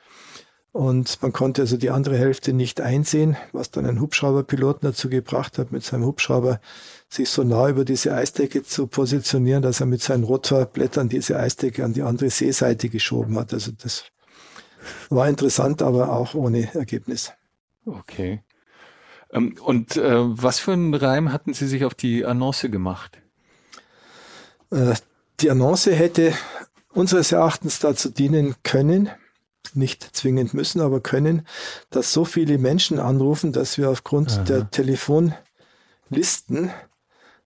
Und man konnte also die andere Hälfte nicht einsehen, was dann ein Hubschrauberpiloten dazu gebracht hat, mit seinem Hubschrauber sich so nah über diese Eisdecke zu positionieren, dass er mit seinen Rotorblättern diese Eisdecke an die andere Seeseite geschoben hat. Also das war interessant, aber auch ohne Ergebnis. Okay. Ähm, und äh, was für einen Reim hatten Sie sich auf die Annonce gemacht? Äh, die Annonce hätte unseres Erachtens dazu dienen können, nicht zwingend müssen, aber können, dass so viele Menschen anrufen, dass wir aufgrund Aha. der Telefonlisten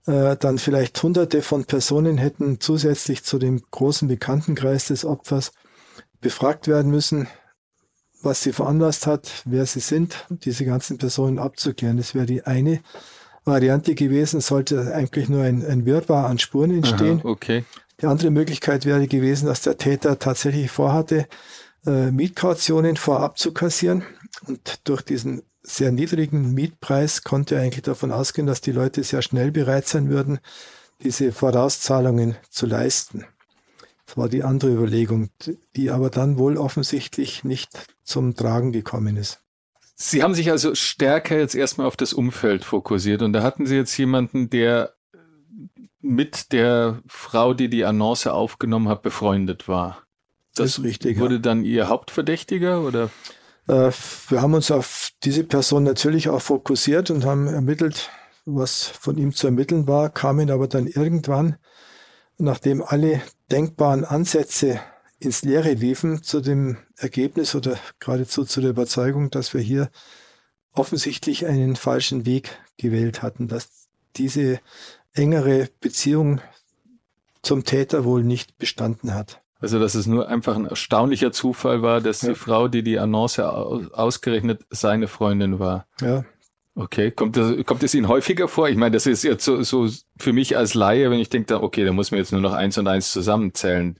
äh, dann vielleicht hunderte von Personen hätten zusätzlich zu dem großen Bekanntenkreis des Opfers befragt werden müssen, was sie veranlasst hat, wer sie sind, diese ganzen Personen abzuklären. Das wäre die eine Variante gewesen, sollte eigentlich nur ein, ein Wirrwarr an Spuren entstehen. Aha, okay. Die andere Möglichkeit wäre gewesen, dass der Täter tatsächlich vorhatte, äh, Mietkautionen vorab zu kassieren. Und durch diesen sehr niedrigen Mietpreis konnte er eigentlich davon ausgehen, dass die Leute sehr schnell bereit sein würden, diese Vorauszahlungen zu leisten. Das war die andere Überlegung, die aber dann wohl offensichtlich nicht zum Tragen gekommen ist. Sie haben sich also stärker jetzt erstmal auf das Umfeld fokussiert und da hatten Sie jetzt jemanden, der mit der Frau, die die Annonce aufgenommen hat, befreundet war. Das, das ist richtig. Wurde ja. dann Ihr Hauptverdächtiger oder? Äh, wir haben uns auf diese Person natürlich auch fokussiert und haben ermittelt, was von ihm zu ermitteln war, kamen aber dann irgendwann, nachdem alle denkbaren Ansätze ins Leere liefen, zu dem Ergebnis oder geradezu zu der Überzeugung, dass wir hier offensichtlich einen falschen Weg gewählt hatten, dass diese engere Beziehung zum Täter wohl nicht bestanden hat. Also, dass es nur einfach ein erstaunlicher Zufall war, dass ja. die Frau, die die Annonce ausgerechnet seine Freundin war. Ja. Okay, kommt das, kommt es Ihnen häufiger vor? Ich meine, das ist jetzt so, so für mich als Laie, wenn ich denke, okay, da muss man jetzt nur noch eins und eins zusammenzählen.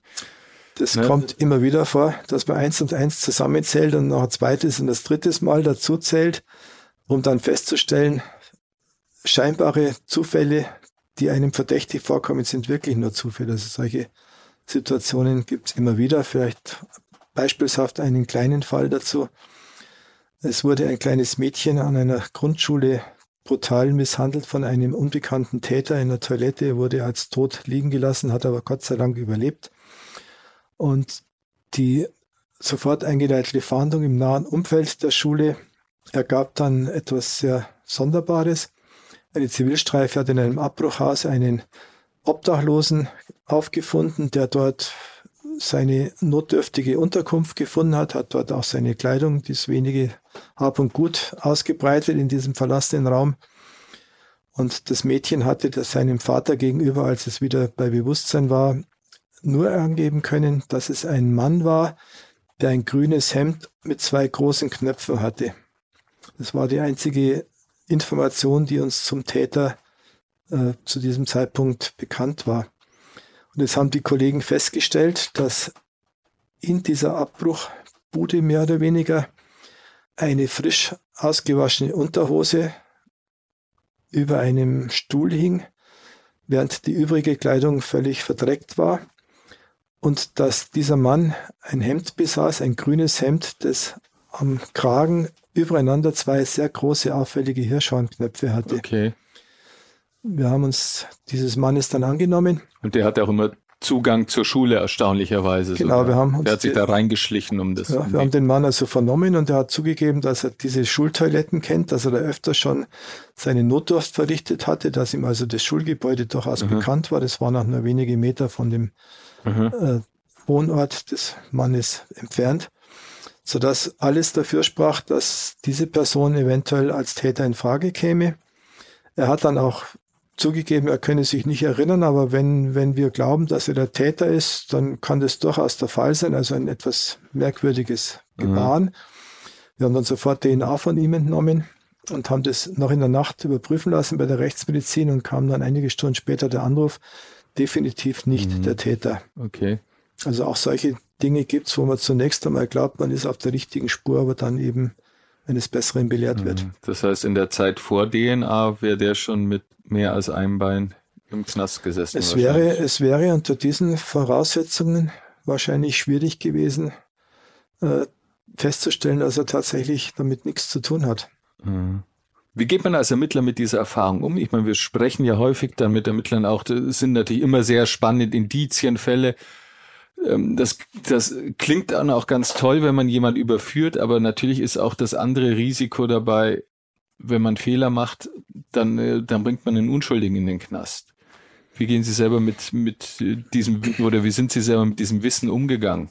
Das ne? kommt immer wieder vor, dass man eins und eins zusammenzählt und noch ein zweites und das drittes Mal dazu zählt, um dann festzustellen, scheinbare Zufälle, die einem verdächtig vorkommen, sind wirklich nur Zufälle. Also solche Situationen gibt es immer wieder. Vielleicht beispielshaft einen kleinen Fall dazu. Es wurde ein kleines Mädchen an einer Grundschule brutal misshandelt von einem unbekannten Täter in der Toilette, er wurde als tot liegen gelassen, hat aber Gott sei Dank überlebt. Und die sofort eingeleitete Fahndung im nahen Umfeld der Schule ergab dann etwas sehr Sonderbares. Eine Zivilstreife hat in einem Abbruchhaus einen Obdachlosen aufgefunden, der dort seine notdürftige Unterkunft gefunden hat, hat dort auch seine Kleidung, das wenige Hab und Gut ausgebreitet in diesem verlassenen Raum. Und das Mädchen hatte das seinem Vater gegenüber, als es wieder bei Bewusstsein war, nur angeben können, dass es ein Mann war, der ein grünes Hemd mit zwei großen Knöpfen hatte. Das war die einzige Information, die uns zum Täter äh, zu diesem Zeitpunkt bekannt war. Und jetzt haben die Kollegen festgestellt, dass in dieser Abbruchbude mehr oder weniger eine frisch ausgewaschene Unterhose über einem Stuhl hing, während die übrige Kleidung völlig verdreckt war und dass dieser Mann ein Hemd besaß, ein grünes Hemd, das am Kragen übereinander zwei sehr große auffällige Hirschhornknöpfe hatte. Okay. Wir haben uns dieses Mannes dann angenommen. Und der hat auch immer Zugang zur Schule erstaunlicherweise. Genau, sogar. wir haben uns der hat sich da reingeschlichen um das. Ja, wir haben den Mann also vernommen und er hat zugegeben, dass er diese Schultoiletten kennt, dass er da öfter schon seine Notdurft verrichtet hatte, dass ihm also das Schulgebäude durchaus mhm. bekannt war. Das war noch nur wenige Meter von dem mhm. äh, Wohnort des Mannes entfernt, sodass alles dafür sprach, dass diese Person eventuell als Täter in Frage käme. Er hat dann auch zugegeben, er könne sich nicht erinnern, aber wenn, wenn wir glauben, dass er der Täter ist, dann kann das durchaus der Fall sein, also ein etwas merkwürdiges Gebaren. Mhm. Wir haben dann sofort DNA von ihm entnommen und haben das noch in der Nacht überprüfen lassen bei der Rechtsmedizin und kam dann einige Stunden später der Anruf, definitiv nicht mhm. der Täter. Okay. Also auch solche Dinge gibt, wo man zunächst einmal glaubt, man ist auf der richtigen Spur, aber dann eben eines Besseren belehrt wird. Mhm. Das heißt, in der Zeit vor DNA wäre der schon mit mehr als einem Bein im Knast gesessen. Es wäre, es wäre unter diesen Voraussetzungen wahrscheinlich schwierig gewesen, äh, festzustellen, dass er tatsächlich damit nichts zu tun hat. Mhm. Wie geht man als Ermittler mit dieser Erfahrung um? Ich meine, wir sprechen ja häufig dann mit Ermittlern auch, das sind natürlich immer sehr spannende Indizienfälle. Ähm, das, das klingt dann auch ganz toll, wenn man jemand überführt, aber natürlich ist auch das andere Risiko dabei, wenn man Fehler macht, dann, äh, dann bringt man einen Unschuldigen in den Knast. Wie gehen Sie selber mit, mit diesem, oder wie sind Sie selber mit diesem Wissen umgegangen?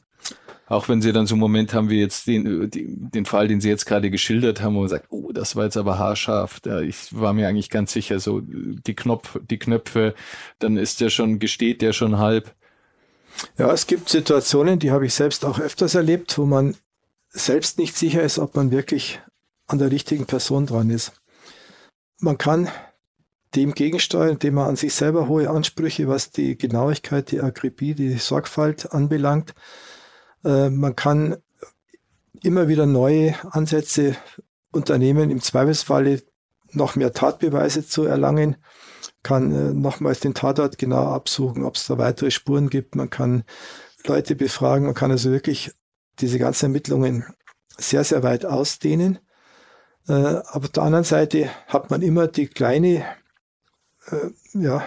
Auch wenn sie dann so einen Moment haben wie jetzt den, den Fall, den sie jetzt gerade geschildert haben, wo man sagt, oh, das war jetzt aber haarscharf. Da, ich war mir eigentlich ganz sicher, so die Knopf, die Knöpfe, dann ist der schon, gesteht der schon halb. Ja, es gibt Situationen, die habe ich selbst auch öfters erlebt, wo man selbst nicht sicher ist, ob man wirklich an der richtigen Person dran ist. Man kann dem gegensteuern, indem man an sich selber hohe Ansprüche, was die Genauigkeit, die Akribie, die Sorgfalt anbelangt, äh, man kann immer wieder neue Ansätze unternehmen, im Zweifelsfalle noch mehr Tatbeweise zu erlangen, kann äh, nochmals den Tatort genau absuchen, ob es da weitere Spuren gibt. Man kann Leute befragen, man kann also wirklich diese ganzen Ermittlungen sehr, sehr weit ausdehnen. Äh, aber auf der anderen Seite hat man immer die kleine, ja,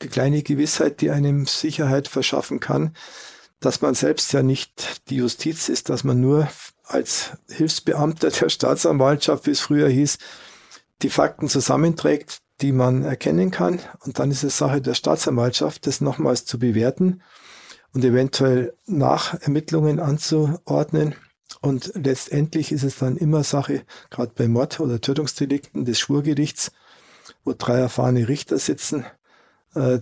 die kleine Gewissheit, die einem Sicherheit verschaffen kann, dass man selbst ja nicht die Justiz ist, dass man nur als Hilfsbeamter der Staatsanwaltschaft, wie es früher hieß, die Fakten zusammenträgt, die man erkennen kann. Und dann ist es Sache der Staatsanwaltschaft, das nochmals zu bewerten und eventuell Nachermittlungen anzuordnen. Und letztendlich ist es dann immer Sache, gerade bei Mord- oder Tötungsdelikten des Schwurgerichts, wo drei erfahrene Richter sitzen, äh,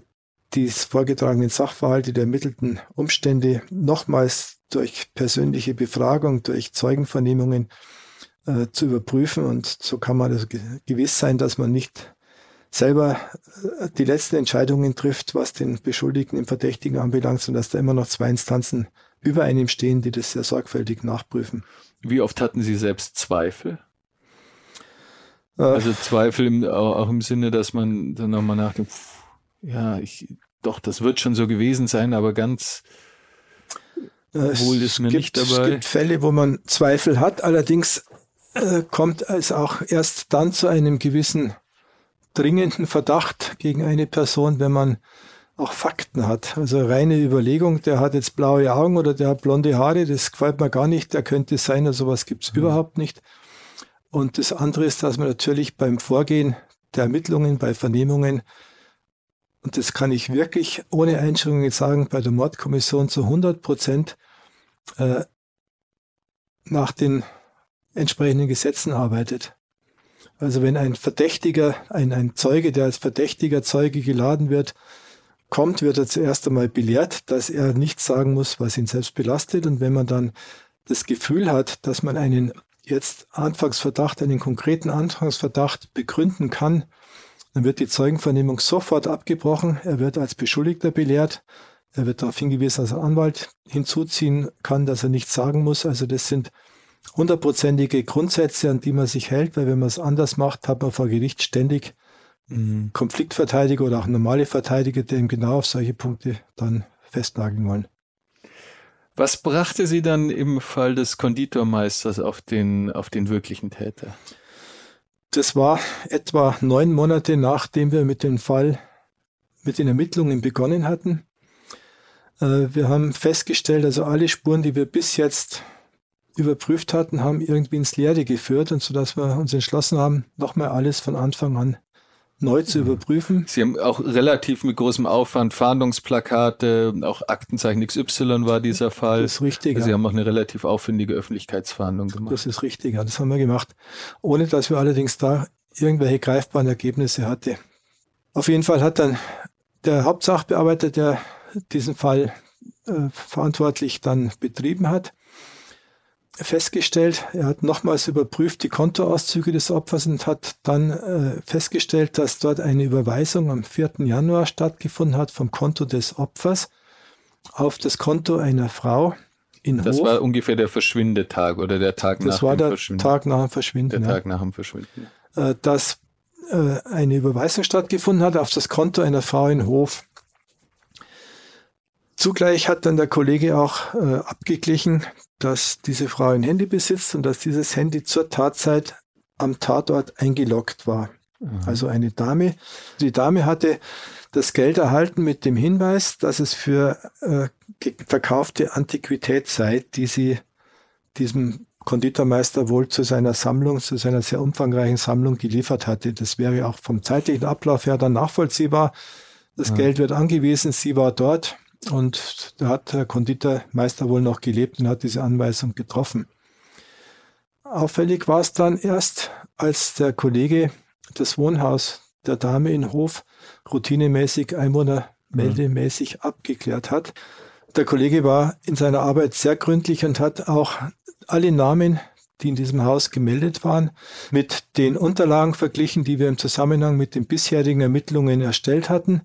die vorgetragenen Sachverhalte der ermittelten Umstände nochmals durch persönliche Befragung, durch Zeugenvernehmungen äh, zu überprüfen. Und so kann man also gewiss sein, dass man nicht selber äh, die letzten Entscheidungen trifft, was den Beschuldigten im Verdächtigen anbelangt, sondern dass da immer noch zwei Instanzen über einem stehen, die das sehr sorgfältig nachprüfen. Wie oft hatten Sie selbst Zweifel? Äh, also Zweifel im, auch, im Sinne, dass man dann nochmal nachdenkt, ja, ich, doch, das wird schon so gewesen sein, aber ganz es wohl ist mir gibt, nicht dabei. Es gibt Fälle, wo man Zweifel hat, allerdings äh, kommt es auch erst dann zu einem gewissen dringenden Verdacht gegen eine Person, wenn man auch Fakten hat. Also reine Überlegung, der hat jetzt blaue Augen oder der hat blonde Haare, das gefällt mir gar nicht, der könnte sein, oder sowas gibt's mhm. überhaupt nicht. Und das andere ist, dass man natürlich beim Vorgehen der Ermittlungen, bei Vernehmungen und das kann ich wirklich ohne Einschränkungen sagen, bei der Mordkommission zu 100 Prozent äh, nach den entsprechenden Gesetzen arbeitet. Also wenn ein Verdächtiger, ein, ein Zeuge, der als verdächtiger Zeuge geladen wird, kommt, wird er zuerst einmal belehrt, dass er nichts sagen muss, was ihn selbst belastet. Und wenn man dann das Gefühl hat, dass man einen jetzt Anfangsverdacht, einen konkreten Anfangsverdacht begründen kann, dann wird die Zeugenvernehmung sofort abgebrochen. Er wird als Beschuldigter belehrt. Er wird darauf hingewiesen, dass er Anwalt hinzuziehen kann, dass er nichts sagen muss. Also das sind hundertprozentige Grundsätze, an die man sich hält, weil wenn man es anders macht, hat man vor Gericht ständig mhm. Konfliktverteidiger oder auch normale Verteidiger, die eben genau auf solche Punkte dann festnageln wollen. Was brachte Sie dann im Fall des Konditormeisters auf den, auf den wirklichen Täter? Das war etwa neun Monate nachdem wir mit dem Fall, mit den Ermittlungen begonnen hatten. Äh, wir haben festgestellt, also alle Spuren, die wir bis jetzt überprüft hatten, haben irgendwie ins Leere geführt und so dass wir uns entschlossen haben, nochmal alles von Anfang an neu zu mhm. überprüfen. Sie haben auch relativ mit großem Aufwand Fahndungsplakate, auch Aktenzeichen XY war dieser Fall. Das ist richtig. Also Sie haben auch eine relativ aufwendige Öffentlichkeitsfahndung gemacht. Das ist richtig, ja, das haben wir gemacht. Ohne dass wir allerdings da irgendwelche greifbaren Ergebnisse hatte. Auf jeden Fall hat dann der Hauptsachbearbeiter, der diesen Fall äh, verantwortlich dann betrieben hat, festgestellt, er hat nochmals überprüft die Kontoauszüge des Opfers und hat dann äh, festgestellt, dass dort eine Überweisung am 4. Januar stattgefunden hat vom Konto des Opfers auf das Konto einer Frau in das Hof. war ungefähr der Verschwindetag oder der Tag das nach war dem der Verschwinden. Tag nach dem Verschwinden. der ja. Tag nach dem Verschwinden. äh, dass äh, eine Überweisung stattgefunden hat auf das Konto einer Frau in Hof. Zugleich hat dann der Kollege auch äh, abgeglichen, dass diese Frau ein Handy besitzt und dass dieses Handy zur Tatzeit am Tatort eingeloggt war. Also eine Dame. Die Dame hatte das Geld erhalten mit dem Hinweis, dass es für äh, verkaufte Antiquität sei, die sie diesem Konditormeister wohl zu seiner Sammlung, zu seiner sehr umfangreichen Sammlung geliefert hatte. Das wäre auch vom zeitlichen Ablauf her dann nachvollziehbar. Das Ja. Geld wird angewiesen, sie war dort und da hat der Konditormeister wohl noch gelebt und hat diese Anweisung getroffen. Auffällig war es dann erst, als der Kollege das Wohnhaus der Dame in Hof routinemäßig, einwohnermeldemäßig abgeklärt hat. Der Kollege war in seiner Arbeit sehr gründlich und hat auch alle Namen, die in diesem Haus gemeldet waren, mit den Unterlagen verglichen, die wir im Zusammenhang mit den bisherigen Ermittlungen erstellt hatten.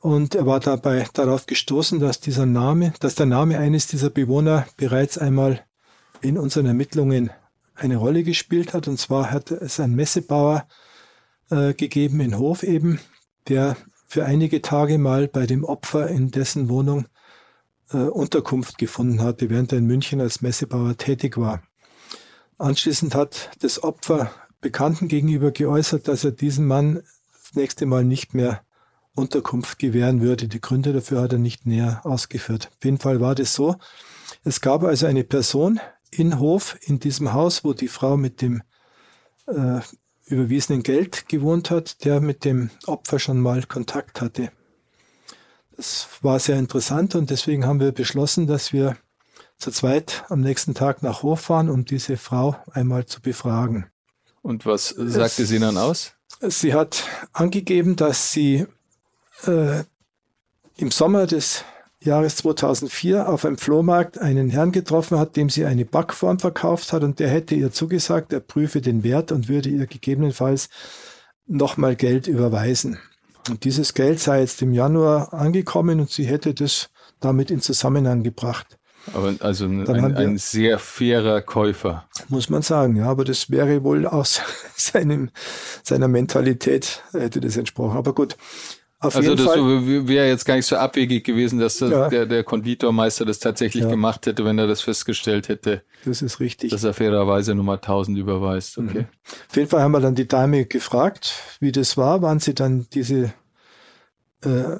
Und er war dabei darauf gestoßen, dass dieser Name, dass der Name eines dieser Bewohner bereits einmal in unseren Ermittlungen eine Rolle gespielt hat. Und zwar hat es einen Messebauer äh, gegeben in Hof eben, der für einige Tage mal bei dem Opfer in dessen Wohnung äh, Unterkunft gefunden hatte, während er in München als Messebauer tätig war. Anschließend hat das Opfer Bekannten gegenüber geäußert, dass er diesem Mann das nächste Mal nicht mehr Unterkunft gewähren würde. Die Gründe dafür hat er nicht näher ausgeführt. Auf jeden Fall war das so. Es gab also eine Person in Hof, in diesem Haus, wo die Frau mit dem äh, überwiesenen Geld gewohnt hat, der mit dem Opfer schon mal Kontakt hatte. Das war sehr interessant und deswegen haben wir beschlossen, dass wir zu zweit am nächsten Tag nach Hof fahren, um diese Frau einmal zu befragen. Und was sagte Es- sie dann aus? Sie hat angegeben, dass sie äh, im Sommer des Jahres 2004 auf einem Flohmarkt einen Herrn getroffen hat, dem sie eine Backform verkauft hat und der hätte ihr zugesagt, er prüfe den Wert und würde ihr gegebenenfalls nochmal Geld überweisen. Und dieses Geld sei jetzt im Januar angekommen und sie hätte das damit in Zusammenhang gebracht. Aber also ein, ein, ein sehr fairer Käufer. Muss man sagen, ja, aber das wäre wohl aus [laughs] seinem, seiner Mentalität hätte das entsprochen. Aber gut, auf Also das wäre jetzt gar nicht so abwegig gewesen, dass das Ja. der, der Konditormeister das tatsächlich Ja. gemacht hätte, wenn er das festgestellt hätte, Das ist richtig. dass er fairerweise Nummer 1000 überweist. Okay. Auf jeden Fall haben wir dann die Dame gefragt, wie das war, wann sie dann diese, äh,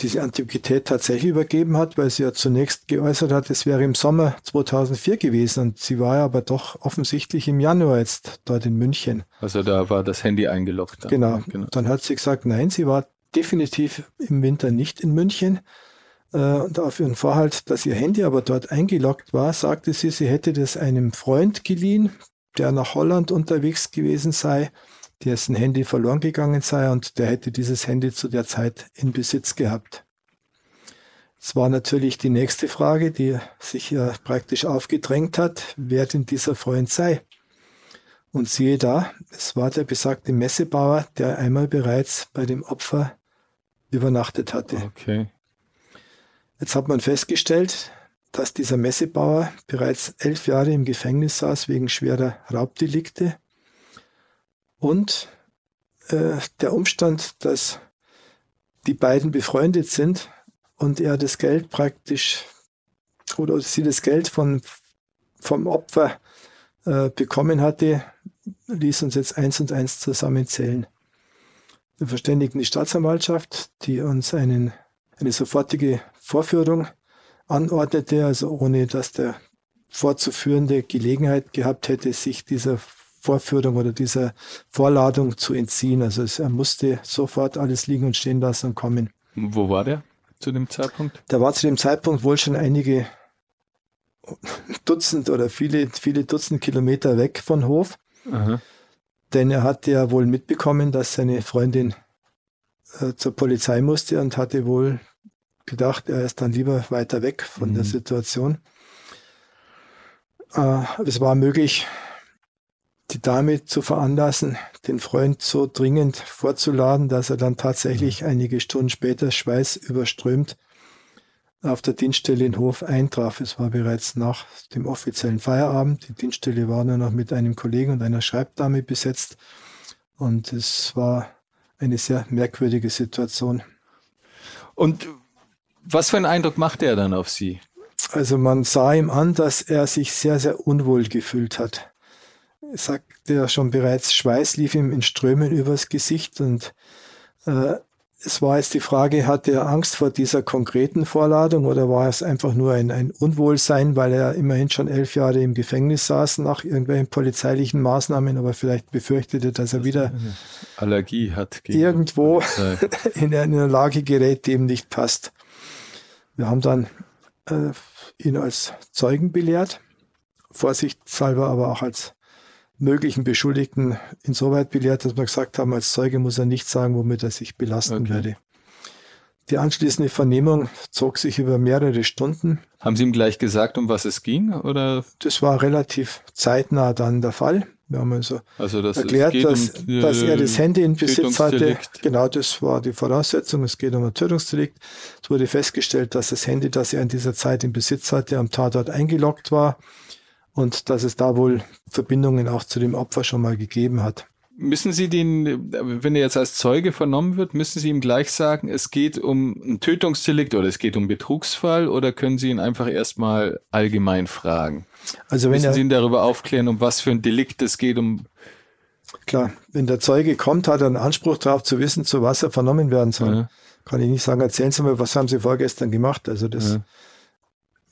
diese Antiquität tatsächlich übergeben hat, weil sie ja zunächst geäußert hat, es wäre im Sommer 2004 gewesen und sie war ja aber doch offensichtlich im Januar jetzt dort in München. Also da war das Handy eingeloggt. dann. Genau. genau. Dann hat sie gesagt, nein, sie war definitiv im Winter nicht in München. Äh, Und auf ihren Vorhalt, dass ihr Handy aber dort eingeloggt war, sagte sie, sie hätte das einem Freund geliehen, der nach Holland unterwegs gewesen sei, dessen Handy verloren gegangen sei und der hätte dieses Handy zu der Zeit in Besitz gehabt. Es war natürlich die nächste Frage, die sich ja praktisch aufgedrängt hat, wer denn dieser Freund sei. Und siehe da, es war der besagte Messebauer, der einmal bereits bei dem Opfer übernachtet hatte. Okay. Jetzt hat man festgestellt, dass dieser Messebauer bereits elf Jahre im Gefängnis saß wegen schwerer Raubdelikte. Und äh, der Umstand, dass die beiden befreundet sind und er das Geld praktisch oder sie das Geld von, vom Opfer äh, bekommen hatte, ließ uns jetzt eins und eins zusammenzählen. Wir verständigen die Staatsanwaltschaft, die uns einen, eine sofortige Vorführung anordnete, also ohne dass der Vorzuführende Gelegenheit gehabt hätte, sich dieser Vorführung oder dieser Vorladung zu entziehen. Also es, er musste sofort alles liegen und stehen lassen und kommen. Wo war der zu dem Zeitpunkt? Da war zu dem Zeitpunkt wohl schon einige Dutzend oder viele, viele Dutzend Kilometer weg von Hof, Aha. Denn er hatte ja wohl mitbekommen, dass seine Freundin äh, zur Polizei musste und hatte wohl gedacht, er ist dann lieber weiter weg von Mhm. der Situation. Äh, es war möglich, die Dame zu veranlassen, den Freund so dringend vorzuladen, dass er dann tatsächlich einige Stunden später schweißüberströmt auf der Dienststelle in Hof eintraf. Es war bereits nach dem offiziellen Feierabend. Die Dienststelle war nur noch mit einem Kollegen und einer Schreibdame besetzt. Und es war eine sehr merkwürdige Situation. Und was für einen Eindruck machte er dann auf Sie? Also man sah ihm an, dass er sich sehr, sehr unwohl gefühlt hat. Sagte er schon bereits, Schweiß lief ihm in Strömen übers Gesicht und äh, es war jetzt die Frage, hatte er Angst vor dieser konkreten Vorladung oder war es einfach nur ein, ein Unwohlsein, weil er immerhin schon elf Jahre im Gefängnis saß nach irgendwelchen polizeilichen Maßnahmen, aber vielleicht befürchtete, dass er wieder Allergie hat. Irgendwo [laughs] in eine Lage gerät, die ihm nicht passt. Wir haben dann äh, ihn als Zeugen belehrt, vorsichtshalber aber auch als möglichen Beschuldigten insoweit belehrt, dass wir gesagt haben, als Zeuge muss er nicht sagen, womit er sich belasten okay. werde. Die anschließende Vernehmung zog sich über mehrere Stunden. Haben Sie ihm gleich gesagt, um was es ging? Oder? Das war relativ zeitnah dann der Fall. Wir haben also, also das erklärt, dass, um, dass er das Handy in Besitz hatte. Genau, das war die Voraussetzung. Es geht um ein Tötungsdelikt. Es wurde festgestellt, dass das Handy, das er in dieser Zeit in Besitz hatte, am Tatort eingeloggt war und dass es da wohl Verbindungen auch zu dem Opfer schon mal gegeben hat. Müssen Sie den, wenn er jetzt als Zeuge vernommen wird, müssen Sie ihm gleich sagen, es geht um ein Tötungsdelikt oder es geht um Betrugsfall oder können Sie ihn einfach erstmal allgemein fragen? Also wenn müssen er, Sie ihn darüber aufklären, um was für ein Delikt es geht, um Klar, wenn der Zeuge kommt, hat er einen Anspruch darauf zu wissen, zu was er vernommen werden soll. Ja. Kann ich nicht sagen, erzählen Sie mal, was haben Sie vorgestern gemacht? Also das ja.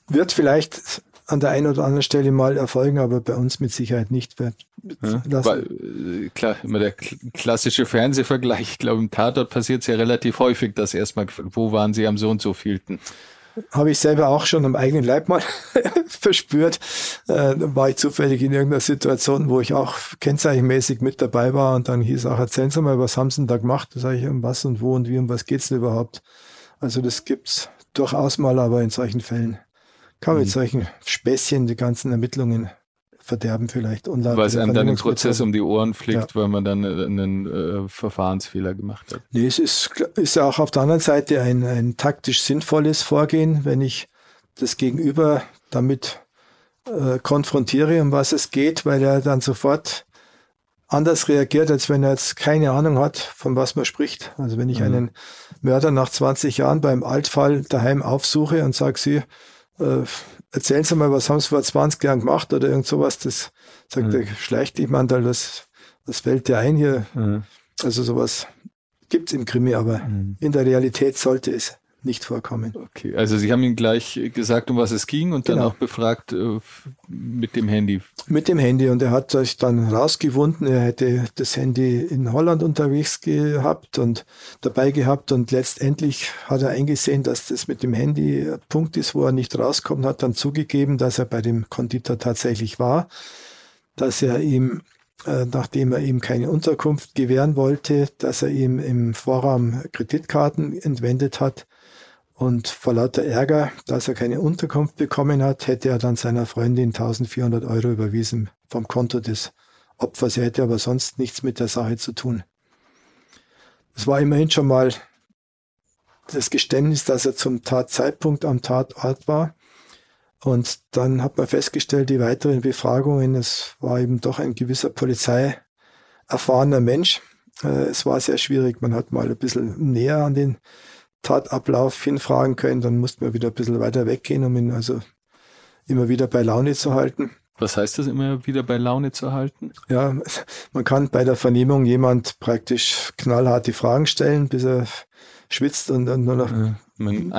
wird vielleicht an der einen oder anderen Stelle mal erfolgen, aber bei uns mit Sicherheit nicht. Ja, weil, äh, klar, immer der klassische Fernsehvergleich. Ich glaube, im Tatort passiert es ja relativ häufig, dass erstmal, wo waren Sie am so und so vielten? Habe ich selber auch schon am eigenen Leib mal [laughs] verspürt. Äh, war ich zufällig in irgendeiner Situation, wo ich auch kennzeichenmäßig mit dabei war und dann hieß auch, erzählen Sie mal, was haben Sie denn da gemacht? Da sage ich, um was und wo und wie, um was geht's denn überhaupt? Also das gibt's durchaus mal, aber in solchen Fällen kann mit mhm. solchen Späßchen die ganzen Ermittlungen verderben vielleicht. Weil es einem dann im Prozess um die Ohren fliegt, ja. weil man dann einen, einen äh, Verfahrensfehler gemacht hat. Nee, es ist, ist ja auch auf der anderen Seite ein, ein taktisch sinnvolles Vorgehen, wenn ich das Gegenüber damit äh, konfrontiere, um was es geht, weil er dann sofort anders reagiert, als wenn er jetzt keine Ahnung hat, von was man spricht. Also wenn ich mhm. einen Mörder nach 20 Jahren beim Altfall daheim aufsuche und sage, sie, äh, erzählen Sie mal, was haben Sie vor 20 Jahren gemacht oder irgend sowas, das sagt mhm. er, schleicht dich man da, was, was fällt dir ein hier? Mhm. Also sowas gibt's im Krimi, aber mhm. in der Realität sollte es nicht vorkommen. Okay, also Sie haben ihm gleich gesagt, um was es ging und dann genau. auch befragt äh, mit dem Handy. Mit dem Handy und er hat sich dann rausgewunden, er hätte das Handy in Holland unterwegs gehabt und dabei gehabt und letztendlich hat er eingesehen, dass das mit dem Handy ein Punkt ist, wo er nicht rauskommt, hat dann zugegeben, dass er bei dem Konditor tatsächlich war, dass er ihm äh, nachdem er ihm keine Unterkunft gewähren wollte, dass er ihm im Vorraum Kreditkarten entwendet hat und vor lauter Ärger, dass er keine Unterkunft bekommen hat, hätte er dann seiner Freundin 1400 Euro überwiesen vom Konto des Opfers. Er hätte aber sonst nichts mit der Sache zu tun. Es war immerhin schon mal das Geständnis, dass er zum Tatzeitpunkt am Tatort war. Und dann hat man festgestellt, die weiteren Befragungen, es war eben doch ein gewisser Polizei erfahrener Mensch. Äh, es war sehr schwierig. Man hat mal ein bisschen näher an den Tatablauf hinfragen können, dann mussten wir wieder ein bisschen weiter weggehen, um ihn also immer wieder bei Laune zu halten. Was heißt das, immer wieder bei Laune zu halten? Ja, man kann bei der Vernehmung jemand praktisch knallharte Fragen stellen, bis er schwitzt und dann nur noch. Ja,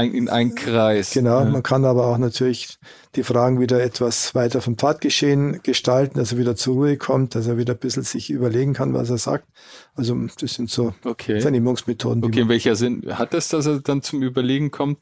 in einen Kreis. Genau, ja. man kann aber auch natürlich die Fragen wieder etwas weiter vom Tatgeschehen gestalten, dass er wieder zur Ruhe kommt, dass er wieder ein bisschen sich überlegen kann, was er sagt. Also das sind so okay. Vernehmungsmethoden. Okay, welcher Sinn hat das, dass er dann zum Überlegen kommt?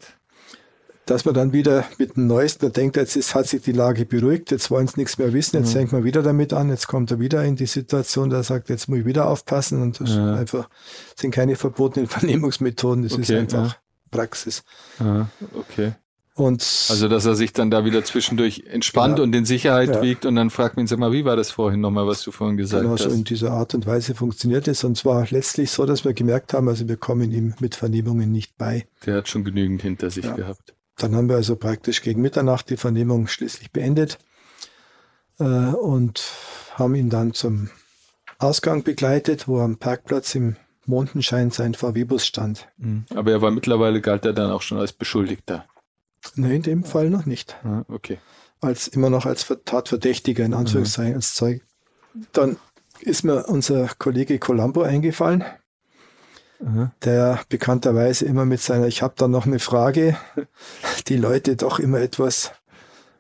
Dass man dann wieder mit dem Neuesten, denkt, jetzt ist, hat sich die Lage beruhigt, jetzt wollen sie nichts mehr wissen, jetzt mhm. fängt man wieder damit an, jetzt kommt er wieder in die Situation, da sagt, jetzt muss ich wieder aufpassen und das ja. einfach sind keine verbotenen [laughs] Vernehmungsmethoden, das okay, ist einfach ja. Praxis. Ja, okay. Und also, dass er sich dann da wieder zwischendurch entspannt ja, und in Sicherheit ja. wiegt und dann fragt man ihn, sag mal, wie war das vorhin nochmal, was du vorhin gesagt genau, hast? Genau, so in dieser Art und Weise funktioniert es. Und zwar letztlich so, dass wir gemerkt haben, also wir kommen ihm mit Vernehmungen nicht bei. Der hat schon genügend hinter sich ja. gehabt. Dann haben wir also praktisch gegen Mitternacht die Vernehmung schließlich beendet äh, und haben ihn dann zum Ausgang begleitet, wo am Parkplatz im Mondenschein sein VW-Bus stand. Mhm. Aber er war mittlerweile, galt er dann auch schon als Beschuldigter? Nein, in dem Fall noch nicht. Ah, okay. Als, immer noch als Tatverdächtiger, in Anführungszeichen, mhm. als Zeug. Dann ist mir unser Kollege Colombo eingefallen, mhm. der bekannterweise immer mit seiner Ich habe da noch eine Frage, die Leute doch immer etwas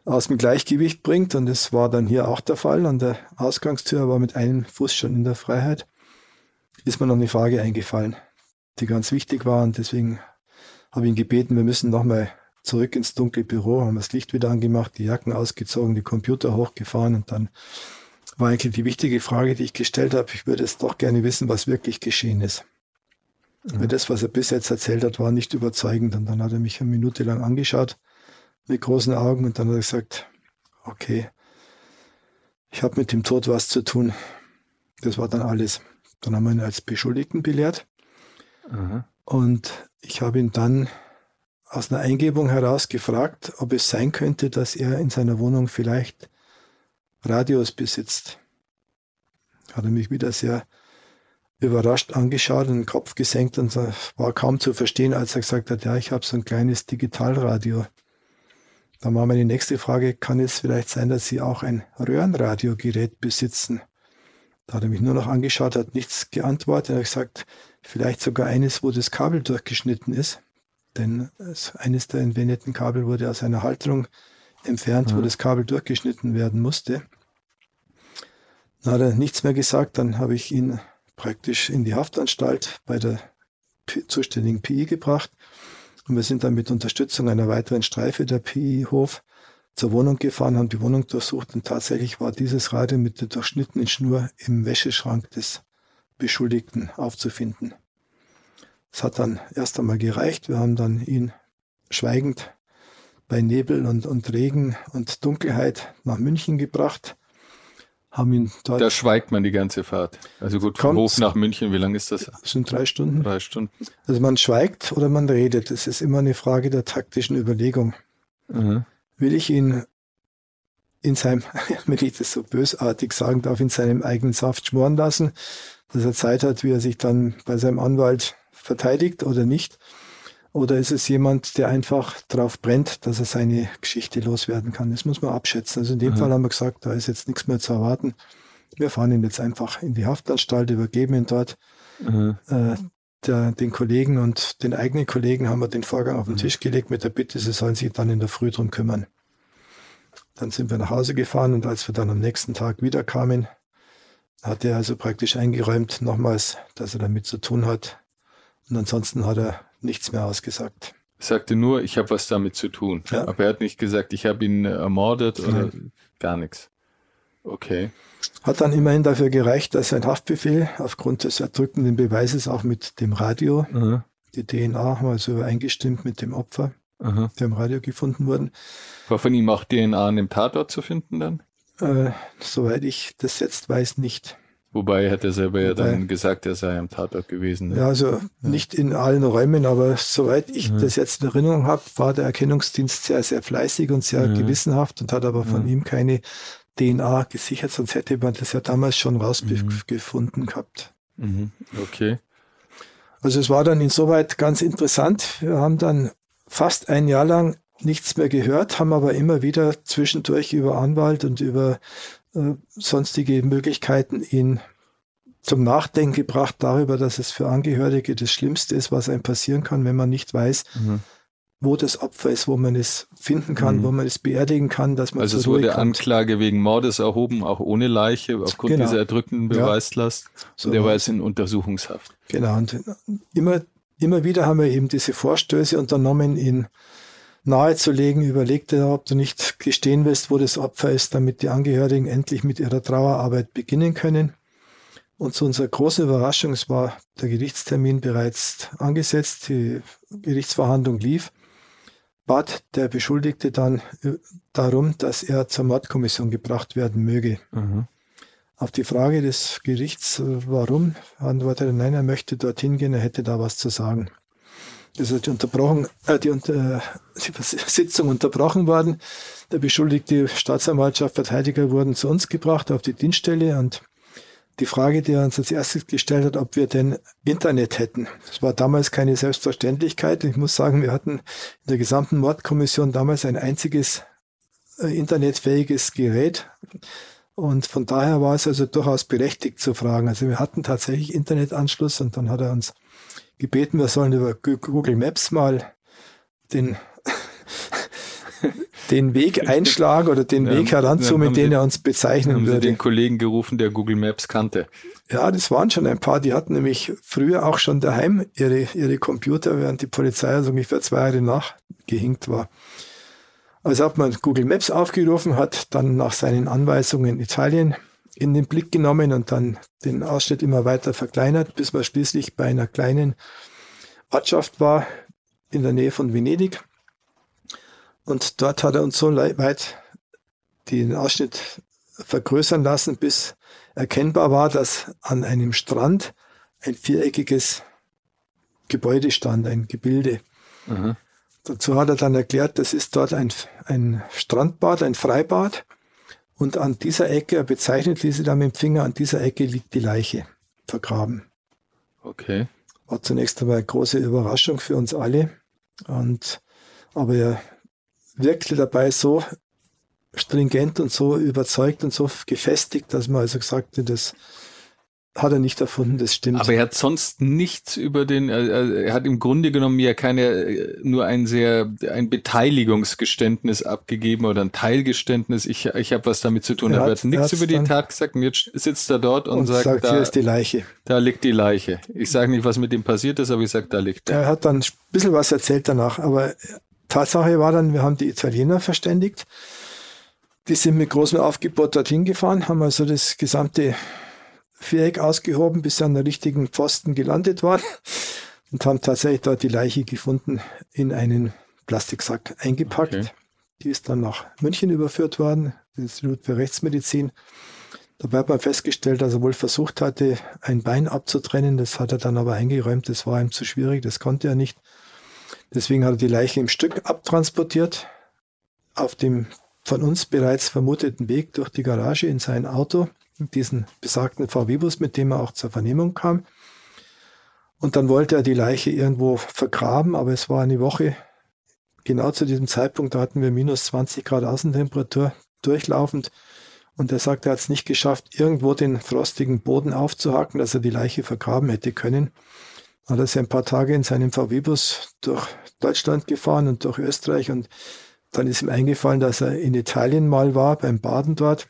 aus dem Gleichgewicht bringt. Und das war dann hier auch der Fall. An der Ausgangstür war mit einem Fuß schon in der Freiheit. Ist mir noch eine Frage eingefallen, die ganz wichtig war. Und deswegen habe ich ihn gebeten, wir müssen nochmal zurück ins dunkle Büro, haben das Licht wieder angemacht, die Jacken ausgezogen, die Computer hochgefahren und dann war eigentlich die wichtige Frage, die ich gestellt habe. Ich würde es doch gerne wissen, was wirklich geschehen ist. Mhm. Weil das, was er bis jetzt erzählt hat, war nicht überzeugend. Und dann hat er mich eine Minute lang angeschaut mit großen Augen und dann hat er gesagt, okay, ich habe mit dem Tod was zu tun. Das war dann alles. Dann haben wir ihn als Beschuldigten belehrt. Mhm. Und ich habe ihn dann aus einer Eingebung heraus gefragt, ob es sein könnte, dass er in seiner Wohnung vielleicht Radios besitzt. Hat er mich wieder sehr überrascht angeschaut und den Kopf gesenkt und war kaum zu verstehen, als er gesagt hat, ja, ich habe so ein kleines Digitalradio. Dann war meine nächste Frage, kann es vielleicht sein, dass Sie auch ein Röhrenradiogerät besitzen? Da hat er mich nur noch angeschaut, hat nichts geantwortet. Er hat gesagt, vielleicht sogar eines, wo das Kabel durchgeschnitten ist. Denn eines der entwendeten Kabel wurde aus einer Halterung entfernt, ja. wo das Kabel durchgeschnitten werden musste. Dann hat er nichts mehr gesagt, dann habe ich ihn praktisch in die Haftanstalt bei der zuständigen PI gebracht und wir sind dann mit Unterstützung einer weiteren Streife der PI Hof zur Wohnung gefahren, haben die Wohnung durchsucht und tatsächlich war dieses Radio mit der durchschnittenen Schnur im Wäscheschrank des Beschuldigten aufzufinden. Es hat dann erst einmal gereicht. Wir haben dann ihn schweigend bei Nebel und, und Regen und Dunkelheit nach München gebracht. Haben ihn dort. Da schweigt man die ganze Fahrt. Also gut, vom Hof nach München, wie lange ist das? Das sind drei Stunden. Drei Stunden. Also man schweigt oder man redet. Es ist immer eine Frage der taktischen Überlegung. Mhm. Will ich ihn in seinem, [laughs] wenn ich das so bösartig sagen darf, in seinem eigenen Saft schmoren lassen, dass er Zeit hat, wie er sich dann bei seinem Anwalt verteidigt oder nicht? Oder ist es jemand, der einfach drauf brennt, dass er seine Geschichte loswerden kann? Das muss man abschätzen. Also in dem mhm. Fall haben wir gesagt, da ist jetzt nichts mehr zu erwarten. Wir fahren ihn jetzt einfach in die Haftanstalt, übergeben ihn dort. Mhm. Äh, der, den Kollegen und den eigenen Kollegen haben wir den Vorgang auf den mhm. Tisch gelegt mit der Bitte, sie sollen sich dann in der Früh drum kümmern. Dann sind wir nach Hause gefahren und als wir dann am nächsten Tag wiederkamen, hat er also praktisch eingeräumt nochmals, dass er damit zu tun hat. Und ansonsten hat er nichts mehr ausgesagt. Er sagte nur, ich habe was damit zu tun. Ja. Aber er hat nicht gesagt, ich habe ihn ermordet oder Nein. gar nichts. Okay. Hat dann immerhin dafür gereicht, dass ein Haftbefehl aufgrund des erdrückenden Beweises auch mit dem Radio, Aha. die DNA haben also übereingestimmt mit dem Opfer, Aha. der im Radio gefunden wurden. War von ihm auch DNA an dem Tatort zu finden dann? Äh, soweit ich das jetzt weiß, nicht. Wobei hat er selber ja dann gesagt, er sei am Tatort gewesen. Ne? Ja, also ja. nicht in allen Räumen, aber soweit ich ja. das jetzt in Erinnerung habe, war der Erkennungsdienst sehr, sehr fleißig und sehr ja. gewissenhaft und hat aber von ihm keine DNA gesichert, sonst hätte man das ja damals schon rausgefunden mhm. gehabt. Mhm. Okay. Also es war dann insoweit ganz interessant. Wir haben dann fast ein Jahr lang nichts mehr gehört, haben aber immer wieder zwischendurch über Anwalt und über äh, sonstige Möglichkeiten ihn zum Nachdenken gebracht darüber, dass es für Angehörige das Schlimmste ist, was einem passieren kann, wenn man nicht weiß, mhm. wo das Opfer ist, wo man es finden kann, mhm. wo man es beerdigen kann, dass man Also es wurde. Anklage wegen Mordes erhoben, auch ohne Leiche, aufgrund genau. dieser erdrückenden Beweislast. Ja. So und der war jetzt in Untersuchungshaft. Genau. Und immer, immer wieder haben wir eben diese Vorstöße unternommen, ihn nahezulegen, überleg dir, ob du nicht gestehen willst, wo das Opfer ist, damit die Angehörigen endlich mit ihrer Trauerarbeit beginnen können. Und zu unserer großen Überraschung, es war der Gerichtstermin bereits angesetzt, die Gerichtsverhandlung lief, bat der Beschuldigte dann äh, darum, dass er zur Mordkommission gebracht werden möge. Mhm. Auf die Frage des Gerichts, äh, warum, antwortete er, nein, er möchte dorthin gehen, er hätte da was zu sagen. Also die Unterbrochung, äh, die, unter, die Sitzung unterbrochen worden. Der beschuldigte Staatsanwaltschaft, Verteidiger wurden zu uns gebracht auf die Dienststelle und die Frage, die er uns als erstes gestellt hat, ob wir denn Internet hätten. Das war damals keine Selbstverständlichkeit. Ich muss sagen, wir hatten in der gesamten Mordkommission damals ein einziges äh, internetfähiges Gerät. Und von daher war es also durchaus berechtigt zu fragen. Also wir hatten tatsächlich Internetanschluss und dann hat er uns gebeten, wir sollen über Google Maps mal den [laughs] den Weg einschlagen oder den ja, Weg heranzoomen, den er uns bezeichnen haben würde. Sie den Kollegen gerufen, der Google Maps kannte. Ja, das waren schon ein paar. Die hatten nämlich früher auch schon daheim ihre, ihre Computer, während die Polizei also ungefähr zwei Jahre nachgehinkt war. Also hat man Google Maps aufgerufen, hat dann nach seinen Anweisungen Italien in den Blick genommen und dann den Ausschnitt immer weiter verkleinert, bis man schließlich bei einer kleinen Ortschaft war in der Nähe von Venedig. Und dort hat er uns so weit den Ausschnitt vergrößern lassen, bis erkennbar war, dass an einem Strand ein viereckiges Gebäude stand, ein Gebilde. Mhm. Dazu hat er dann erklärt, das ist dort ein, ein Strandbad, ein Freibad. Und an dieser Ecke, er bezeichnet diese da mit dem Finger, an dieser Ecke liegt die Leiche vergraben. Okay. War zunächst einmal eine große Überraschung für uns alle. Und, aber er wirkte dabei so stringent und so überzeugt und so gefestigt, dass man also gesagt hat, das hat er nicht erfunden, das stimmt. Aber er hat sonst nichts über den, er hat im Grunde genommen ja keine, nur ein sehr, ein Beteiligungsgeständnis abgegeben oder ein Teilgeständnis. Ich, ich habe was damit zu tun. Er, er hat, nichts über die Tat gesagt und jetzt sitzt er dort und, und sagt, sagt da, hier ist die Leiche. Da liegt die Leiche. Ich sage nicht, was mit ihm passiert ist, aber ich sage, da liegt er. Er hat dann ein bisschen was erzählt danach, aber Tatsache war dann, wir haben die Italiener verständigt. Die sind mit großem Aufgebot dorthin gefahren, haben also das gesamte Viereck ausgehoben, bis sie an der richtigen Pfosten gelandet waren und haben tatsächlich dort die Leiche gefunden, in einen Plastiksack eingepackt. Okay. Die ist dann nach München überführt worden, ins Institut für Rechtsmedizin. Dabei hat man festgestellt, dass er wohl versucht hatte, ein Bein abzutrennen. Das hat er dann aber eingeräumt. Das war ihm zu schwierig. Das konnte er nicht. Deswegen hat er die Leiche im Stück abtransportiert, auf dem von uns bereits vermuteten Weg durch die Garage in sein Auto, diesen besagten VW-Bus, mit dem er auch zur Vernehmung kam. Und dann wollte er die Leiche irgendwo vergraben, aber es war eine Woche, genau zu diesem Zeitpunkt, da hatten wir minus 20 Grad Außentemperatur durchlaufend. Und er sagt, er hat es nicht geschafft, irgendwo den frostigen Boden aufzuhacken, dass er die Leiche vergraben hätte können hat er sich ein paar Tage in seinem VW-Bus durch Deutschland gefahren und durch Österreich und dann ist ihm eingefallen, dass er in Italien mal war, beim Baden dort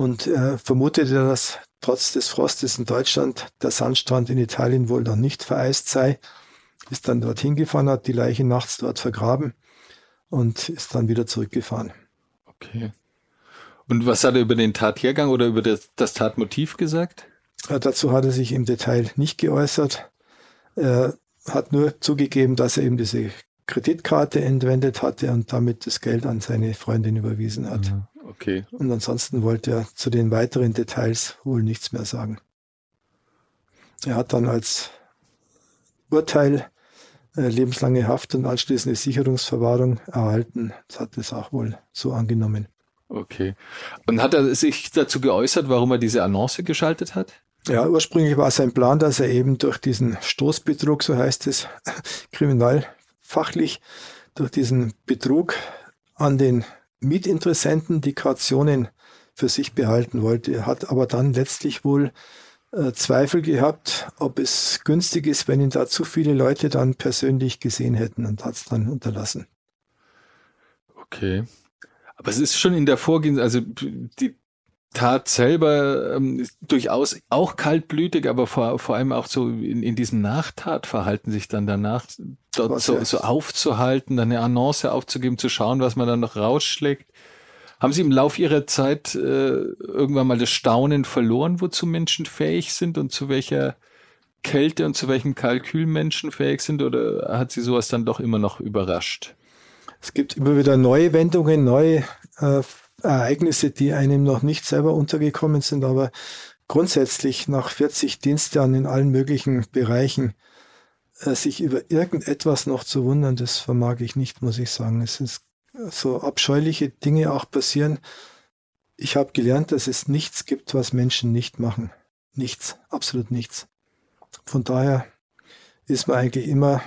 und äh, vermutete, dass trotz des Frostes in Deutschland der Sandstrand in Italien wohl noch nicht vereist sei, ist dann dorthin gefahren, hat die Leiche nachts dort vergraben und ist dann wieder zurückgefahren. Okay. Und was hat er über den Tathergang oder über das, das Tatmotiv gesagt? Dazu hat er sich im Detail nicht geäußert. Er hat nur zugegeben, dass er eben diese Kreditkarte entwendet hatte und damit das Geld an seine Freundin überwiesen hat. Okay. Und ansonsten wollte er zu den weiteren Details wohl nichts mehr sagen. Er hat dann als Urteil äh, lebenslange Haft und anschließende Sicherungsverwahrung erhalten. Das hat es auch wohl so angenommen. Okay. Und hat er sich dazu geäußert, warum er diese Annonce geschaltet hat? Ja, ursprünglich war sein Plan, dass er eben durch diesen Stoßbetrug, so heißt es [laughs] kriminalfachlich, durch diesen Betrug an den Mietinteressenten die Kautionen für sich behalten wollte. Hat aber dann letztlich wohl äh, Zweifel gehabt, ob es günstig ist, wenn ihn da zu viele Leute dann persönlich gesehen hätten und hat es dann unterlassen. Okay. Aber es ist schon in der Vorgehens, also die, Tat selber ähm, durchaus auch kaltblütig, aber vor, vor allem auch so in, in diesem Nachtatverhalten sich dann danach dort so, so aufzuhalten, dann eine Annonce aufzugeben, zu schauen, was man dann noch rausschlägt. Haben Sie im Lauf Ihrer Zeit äh, irgendwann mal das Staunen verloren, wozu Menschen fähig sind und zu welcher Kälte und zu welchem Kalkül Menschen fähig sind oder hat Sie sowas dann doch immer noch überrascht? Es gibt immer wieder neue Wendungen, neue äh, Ereignisse, die einem noch nicht selber untergekommen sind, aber grundsätzlich nach 40 Dienstjahren in allen möglichen Bereichen äh, sich über irgendetwas noch zu wundern, das vermag ich nicht, muss ich sagen. Es ist so abscheuliche Dinge auch passieren. Ich habe gelernt, dass es nichts gibt, was Menschen nicht machen. Nichts, absolut nichts. Von daher ist man eigentlich immer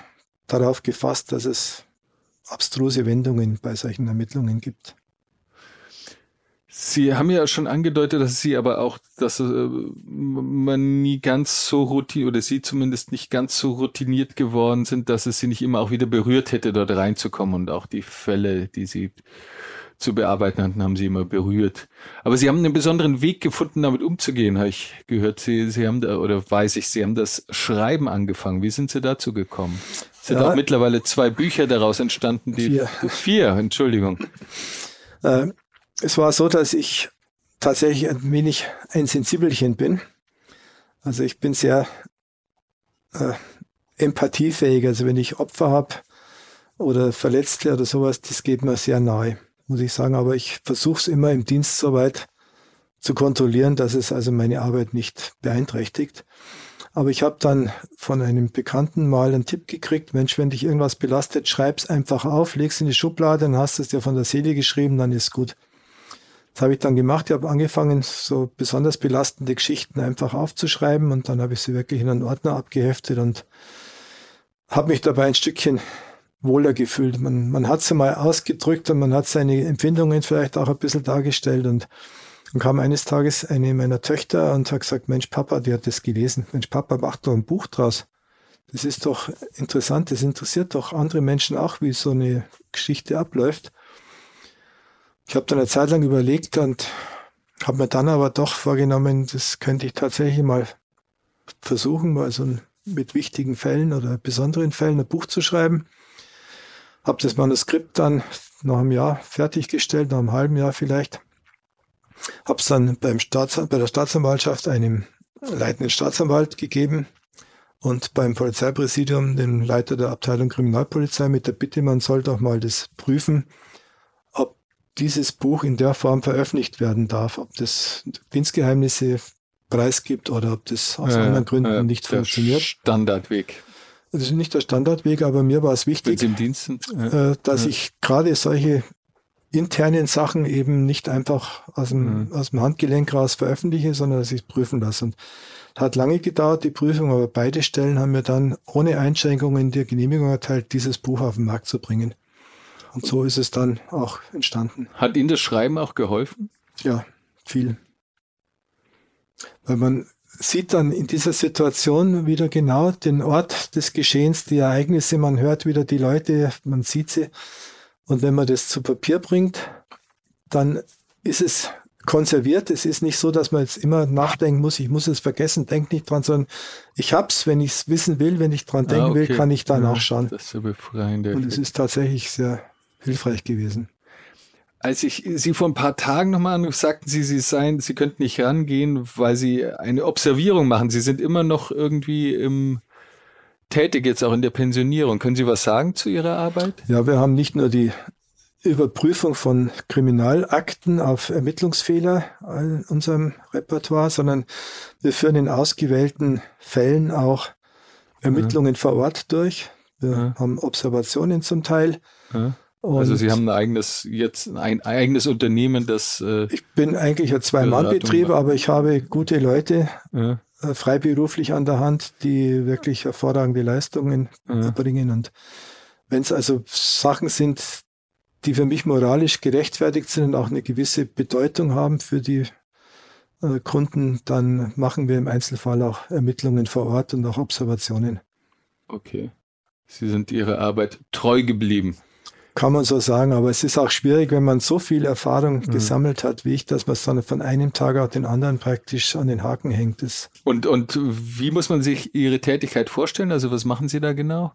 darauf gefasst, dass es abstruse Wendungen bei solchen Ermittlungen gibt. Sie haben ja schon angedeutet, dass Sie aber auch, dass äh, man nie ganz so routiniert oder Sie zumindest nicht ganz so routiniert geworden sind, dass es Sie nicht immer auch wieder berührt hätte, dort reinzukommen und auch die Fälle, die Sie zu bearbeiten hatten, haben Sie immer berührt. Aber Sie haben einen besonderen Weg gefunden, damit umzugehen, habe ich gehört. Sie, Sie haben da, oder weiß ich, Sie haben das Schreiben angefangen. Wie sind Sie dazu gekommen? Es sind ja, auch mittlerweile zwei Bücher daraus entstanden, die vier, vier Entschuldigung. Äh, es war so, dass ich tatsächlich ein wenig ein Sensibelchen bin. Also ich bin sehr äh, empathiefähig. Also wenn ich Opfer habe oder Verletzte oder sowas, das geht mir sehr nahe, muss ich sagen. Aber ich versuche es immer im Dienst soweit zu kontrollieren, dass es also meine Arbeit nicht beeinträchtigt. Aber ich habe dann von einem Bekannten mal einen Tipp gekriegt, Mensch, wenn dich irgendwas belastet, schreib's einfach auf, leg's in die Schublade, dann hast du es dir von der Seele geschrieben, dann ist gut. Das habe ich dann gemacht. Ich habe angefangen, so besonders belastende Geschichten einfach aufzuschreiben und dann habe ich sie wirklich in einen Ordner abgeheftet und habe mich dabei ein Stückchen wohler gefühlt. Man, man hat sie mal ausgedrückt und man hat seine Empfindungen vielleicht auch ein bisschen dargestellt und dann kam eines Tages eine meiner Töchter und hat gesagt, Mensch, Papa, die hat das gelesen. Mensch, Papa, mach doch ein Buch draus. Das ist doch interessant, das interessiert doch andere Menschen auch, wie so eine Geschichte abläuft. Ich habe dann eine Zeit lang überlegt und habe mir dann aber doch vorgenommen, das könnte ich tatsächlich mal versuchen, mal so mit wichtigen Fällen oder besonderen Fällen ein Buch zu schreiben. Habe das Manuskript dann nach einem Jahr fertiggestellt, nach einem halben Jahr vielleicht. Habe es dann beim bei der Staatsanwaltschaft einem leitenden Staatsanwalt gegeben und beim Polizeipräsidium dem Leiter der Abteilung Kriminalpolizei mit der Bitte, man soll doch mal das prüfen, dieses Buch in der Form veröffentlicht werden darf, ob das Dienstgeheimnisse preisgibt oder ob das aus ja, anderen Gründen ja, nicht funktioniert. Standardweg. Das ist nicht der Standardweg, aber mir war es wichtig, im Dienst sind, ja, dass ich gerade solche internen Sachen eben nicht einfach aus dem, aus dem Handgelenk raus veröffentliche, sondern dass ich es prüfen lasse. Und hat lange gedauert, die Prüfung, aber beide Stellen haben mir dann ohne Einschränkungen die Genehmigung erteilt, dieses Buch auf den Markt zu bringen. Und so ist es dann auch entstanden. Hat Ihnen das Schreiben auch geholfen? Ja, viel. Weil man sieht dann in dieser Situation wieder genau den Ort des Geschehens, die Ereignisse, man hört wieder die Leute, man sieht sie. Und wenn man das zu Papier bringt, dann ist es konserviert. Es ist nicht so, dass man jetzt immer nachdenken muss, ich muss es vergessen, denk nicht dran, sondern ich hab's, wenn ich es wissen will, wenn ich dran denken ah, okay. will, kann ich da ja, nachschauen. Das ist so befreiend. Und es ist tatsächlich sehr hilfreich gewesen. Als ich Sie vor ein paar Tagen nochmal anrief, sagten Sie, Sie seien, Sie könnten nicht rangehen, weil Sie eine Observierung machen. Sie sind immer noch irgendwie im, tätig jetzt auch in der Pensionierung. Können Sie was sagen zu Ihrer Arbeit? Ja, wir haben nicht nur die Überprüfung von Kriminalakten auf Ermittlungsfehler in unserem Repertoire, sondern wir führen in ausgewählten Fällen auch Ermittlungen ja. vor Ort durch. Wir ja. haben Observationen zum Teil. Ja. Und also Sie haben ein eigenes, jetzt ein eigenes Unternehmen, das. Äh, ich bin eigentlich ein Zwei-Mann-Betrieb, aber ich habe gute Leute ja. äh, freiberuflich an der Hand, die wirklich hervorragende Leistungen ja. erbringen. Und wenn es also Sachen sind, die für mich moralisch gerechtfertigt sind und auch eine gewisse Bedeutung haben für die äh, Kunden, dann machen wir im Einzelfall auch Ermittlungen vor Ort und auch Observationen. Okay. Sie sind Ihrer Arbeit treu geblieben. Kann man so sagen, aber es ist auch schwierig, wenn man so viel Erfahrung mhm. gesammelt hat wie ich, dass man es dann von einem Tag auf den anderen praktisch an den Haken hängt. Das und, und wie muss man sich Ihre Tätigkeit vorstellen? Also was machen Sie da genau?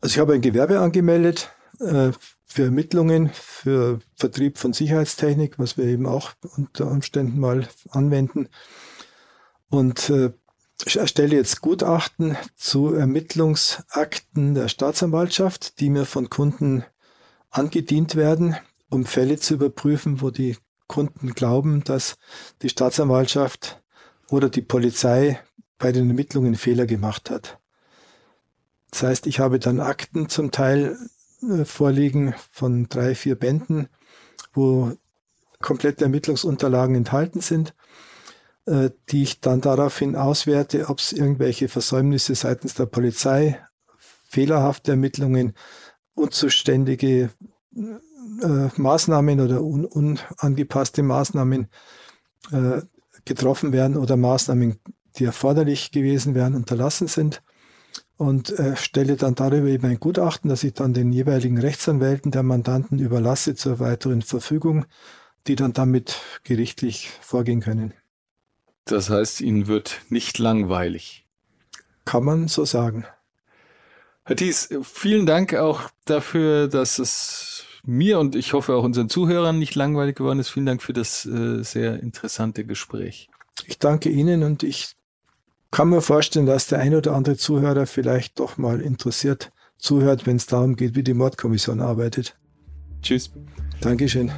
Also ich habe ein Gewerbe angemeldet äh, für Ermittlungen, für Vertrieb von Sicherheitstechnik, was wir eben auch unter Umständen mal anwenden. Und äh, ich erstelle jetzt Gutachten zu Ermittlungsakten der Staatsanwaltschaft, die mir von Kunden angedient werden, um Fälle zu überprüfen, wo die Kunden glauben, dass die Staatsanwaltschaft oder die Polizei bei den Ermittlungen Fehler gemacht hat. Das heißt, ich habe dann Akten zum Teil äh, vorliegen von drei, vier Bänden, wo komplette Ermittlungsunterlagen enthalten sind, äh, die ich dann daraufhin auswerte, ob es irgendwelche Versäumnisse seitens der Polizei, fehlerhafte Ermittlungen, unzuständige äh, Maßnahmen oder un unangepasste Maßnahmen äh, getroffen werden oder Maßnahmen, die erforderlich gewesen wären, unterlassen sind und äh, stelle dann darüber eben ein Gutachten, das ich dann den jeweiligen Rechtsanwälten der Mandanten überlasse zur weiteren Verfügung, die dann damit gerichtlich vorgehen können. Das heißt, Ihnen wird nicht langweilig. Kann man so sagen. Herr Thies, vielen Dank auch dafür, dass es mir und ich hoffe auch unseren Zuhörern nicht langweilig geworden ist. Vielen Dank für das äh, sehr interessante Gespräch. Ich danke Ihnen und ich kann mir vorstellen, dass der ein oder andere Zuhörer vielleicht doch mal interessiert zuhört, wenn es darum geht, wie die Mordkommission arbeitet. Tschüss. Dankeschön.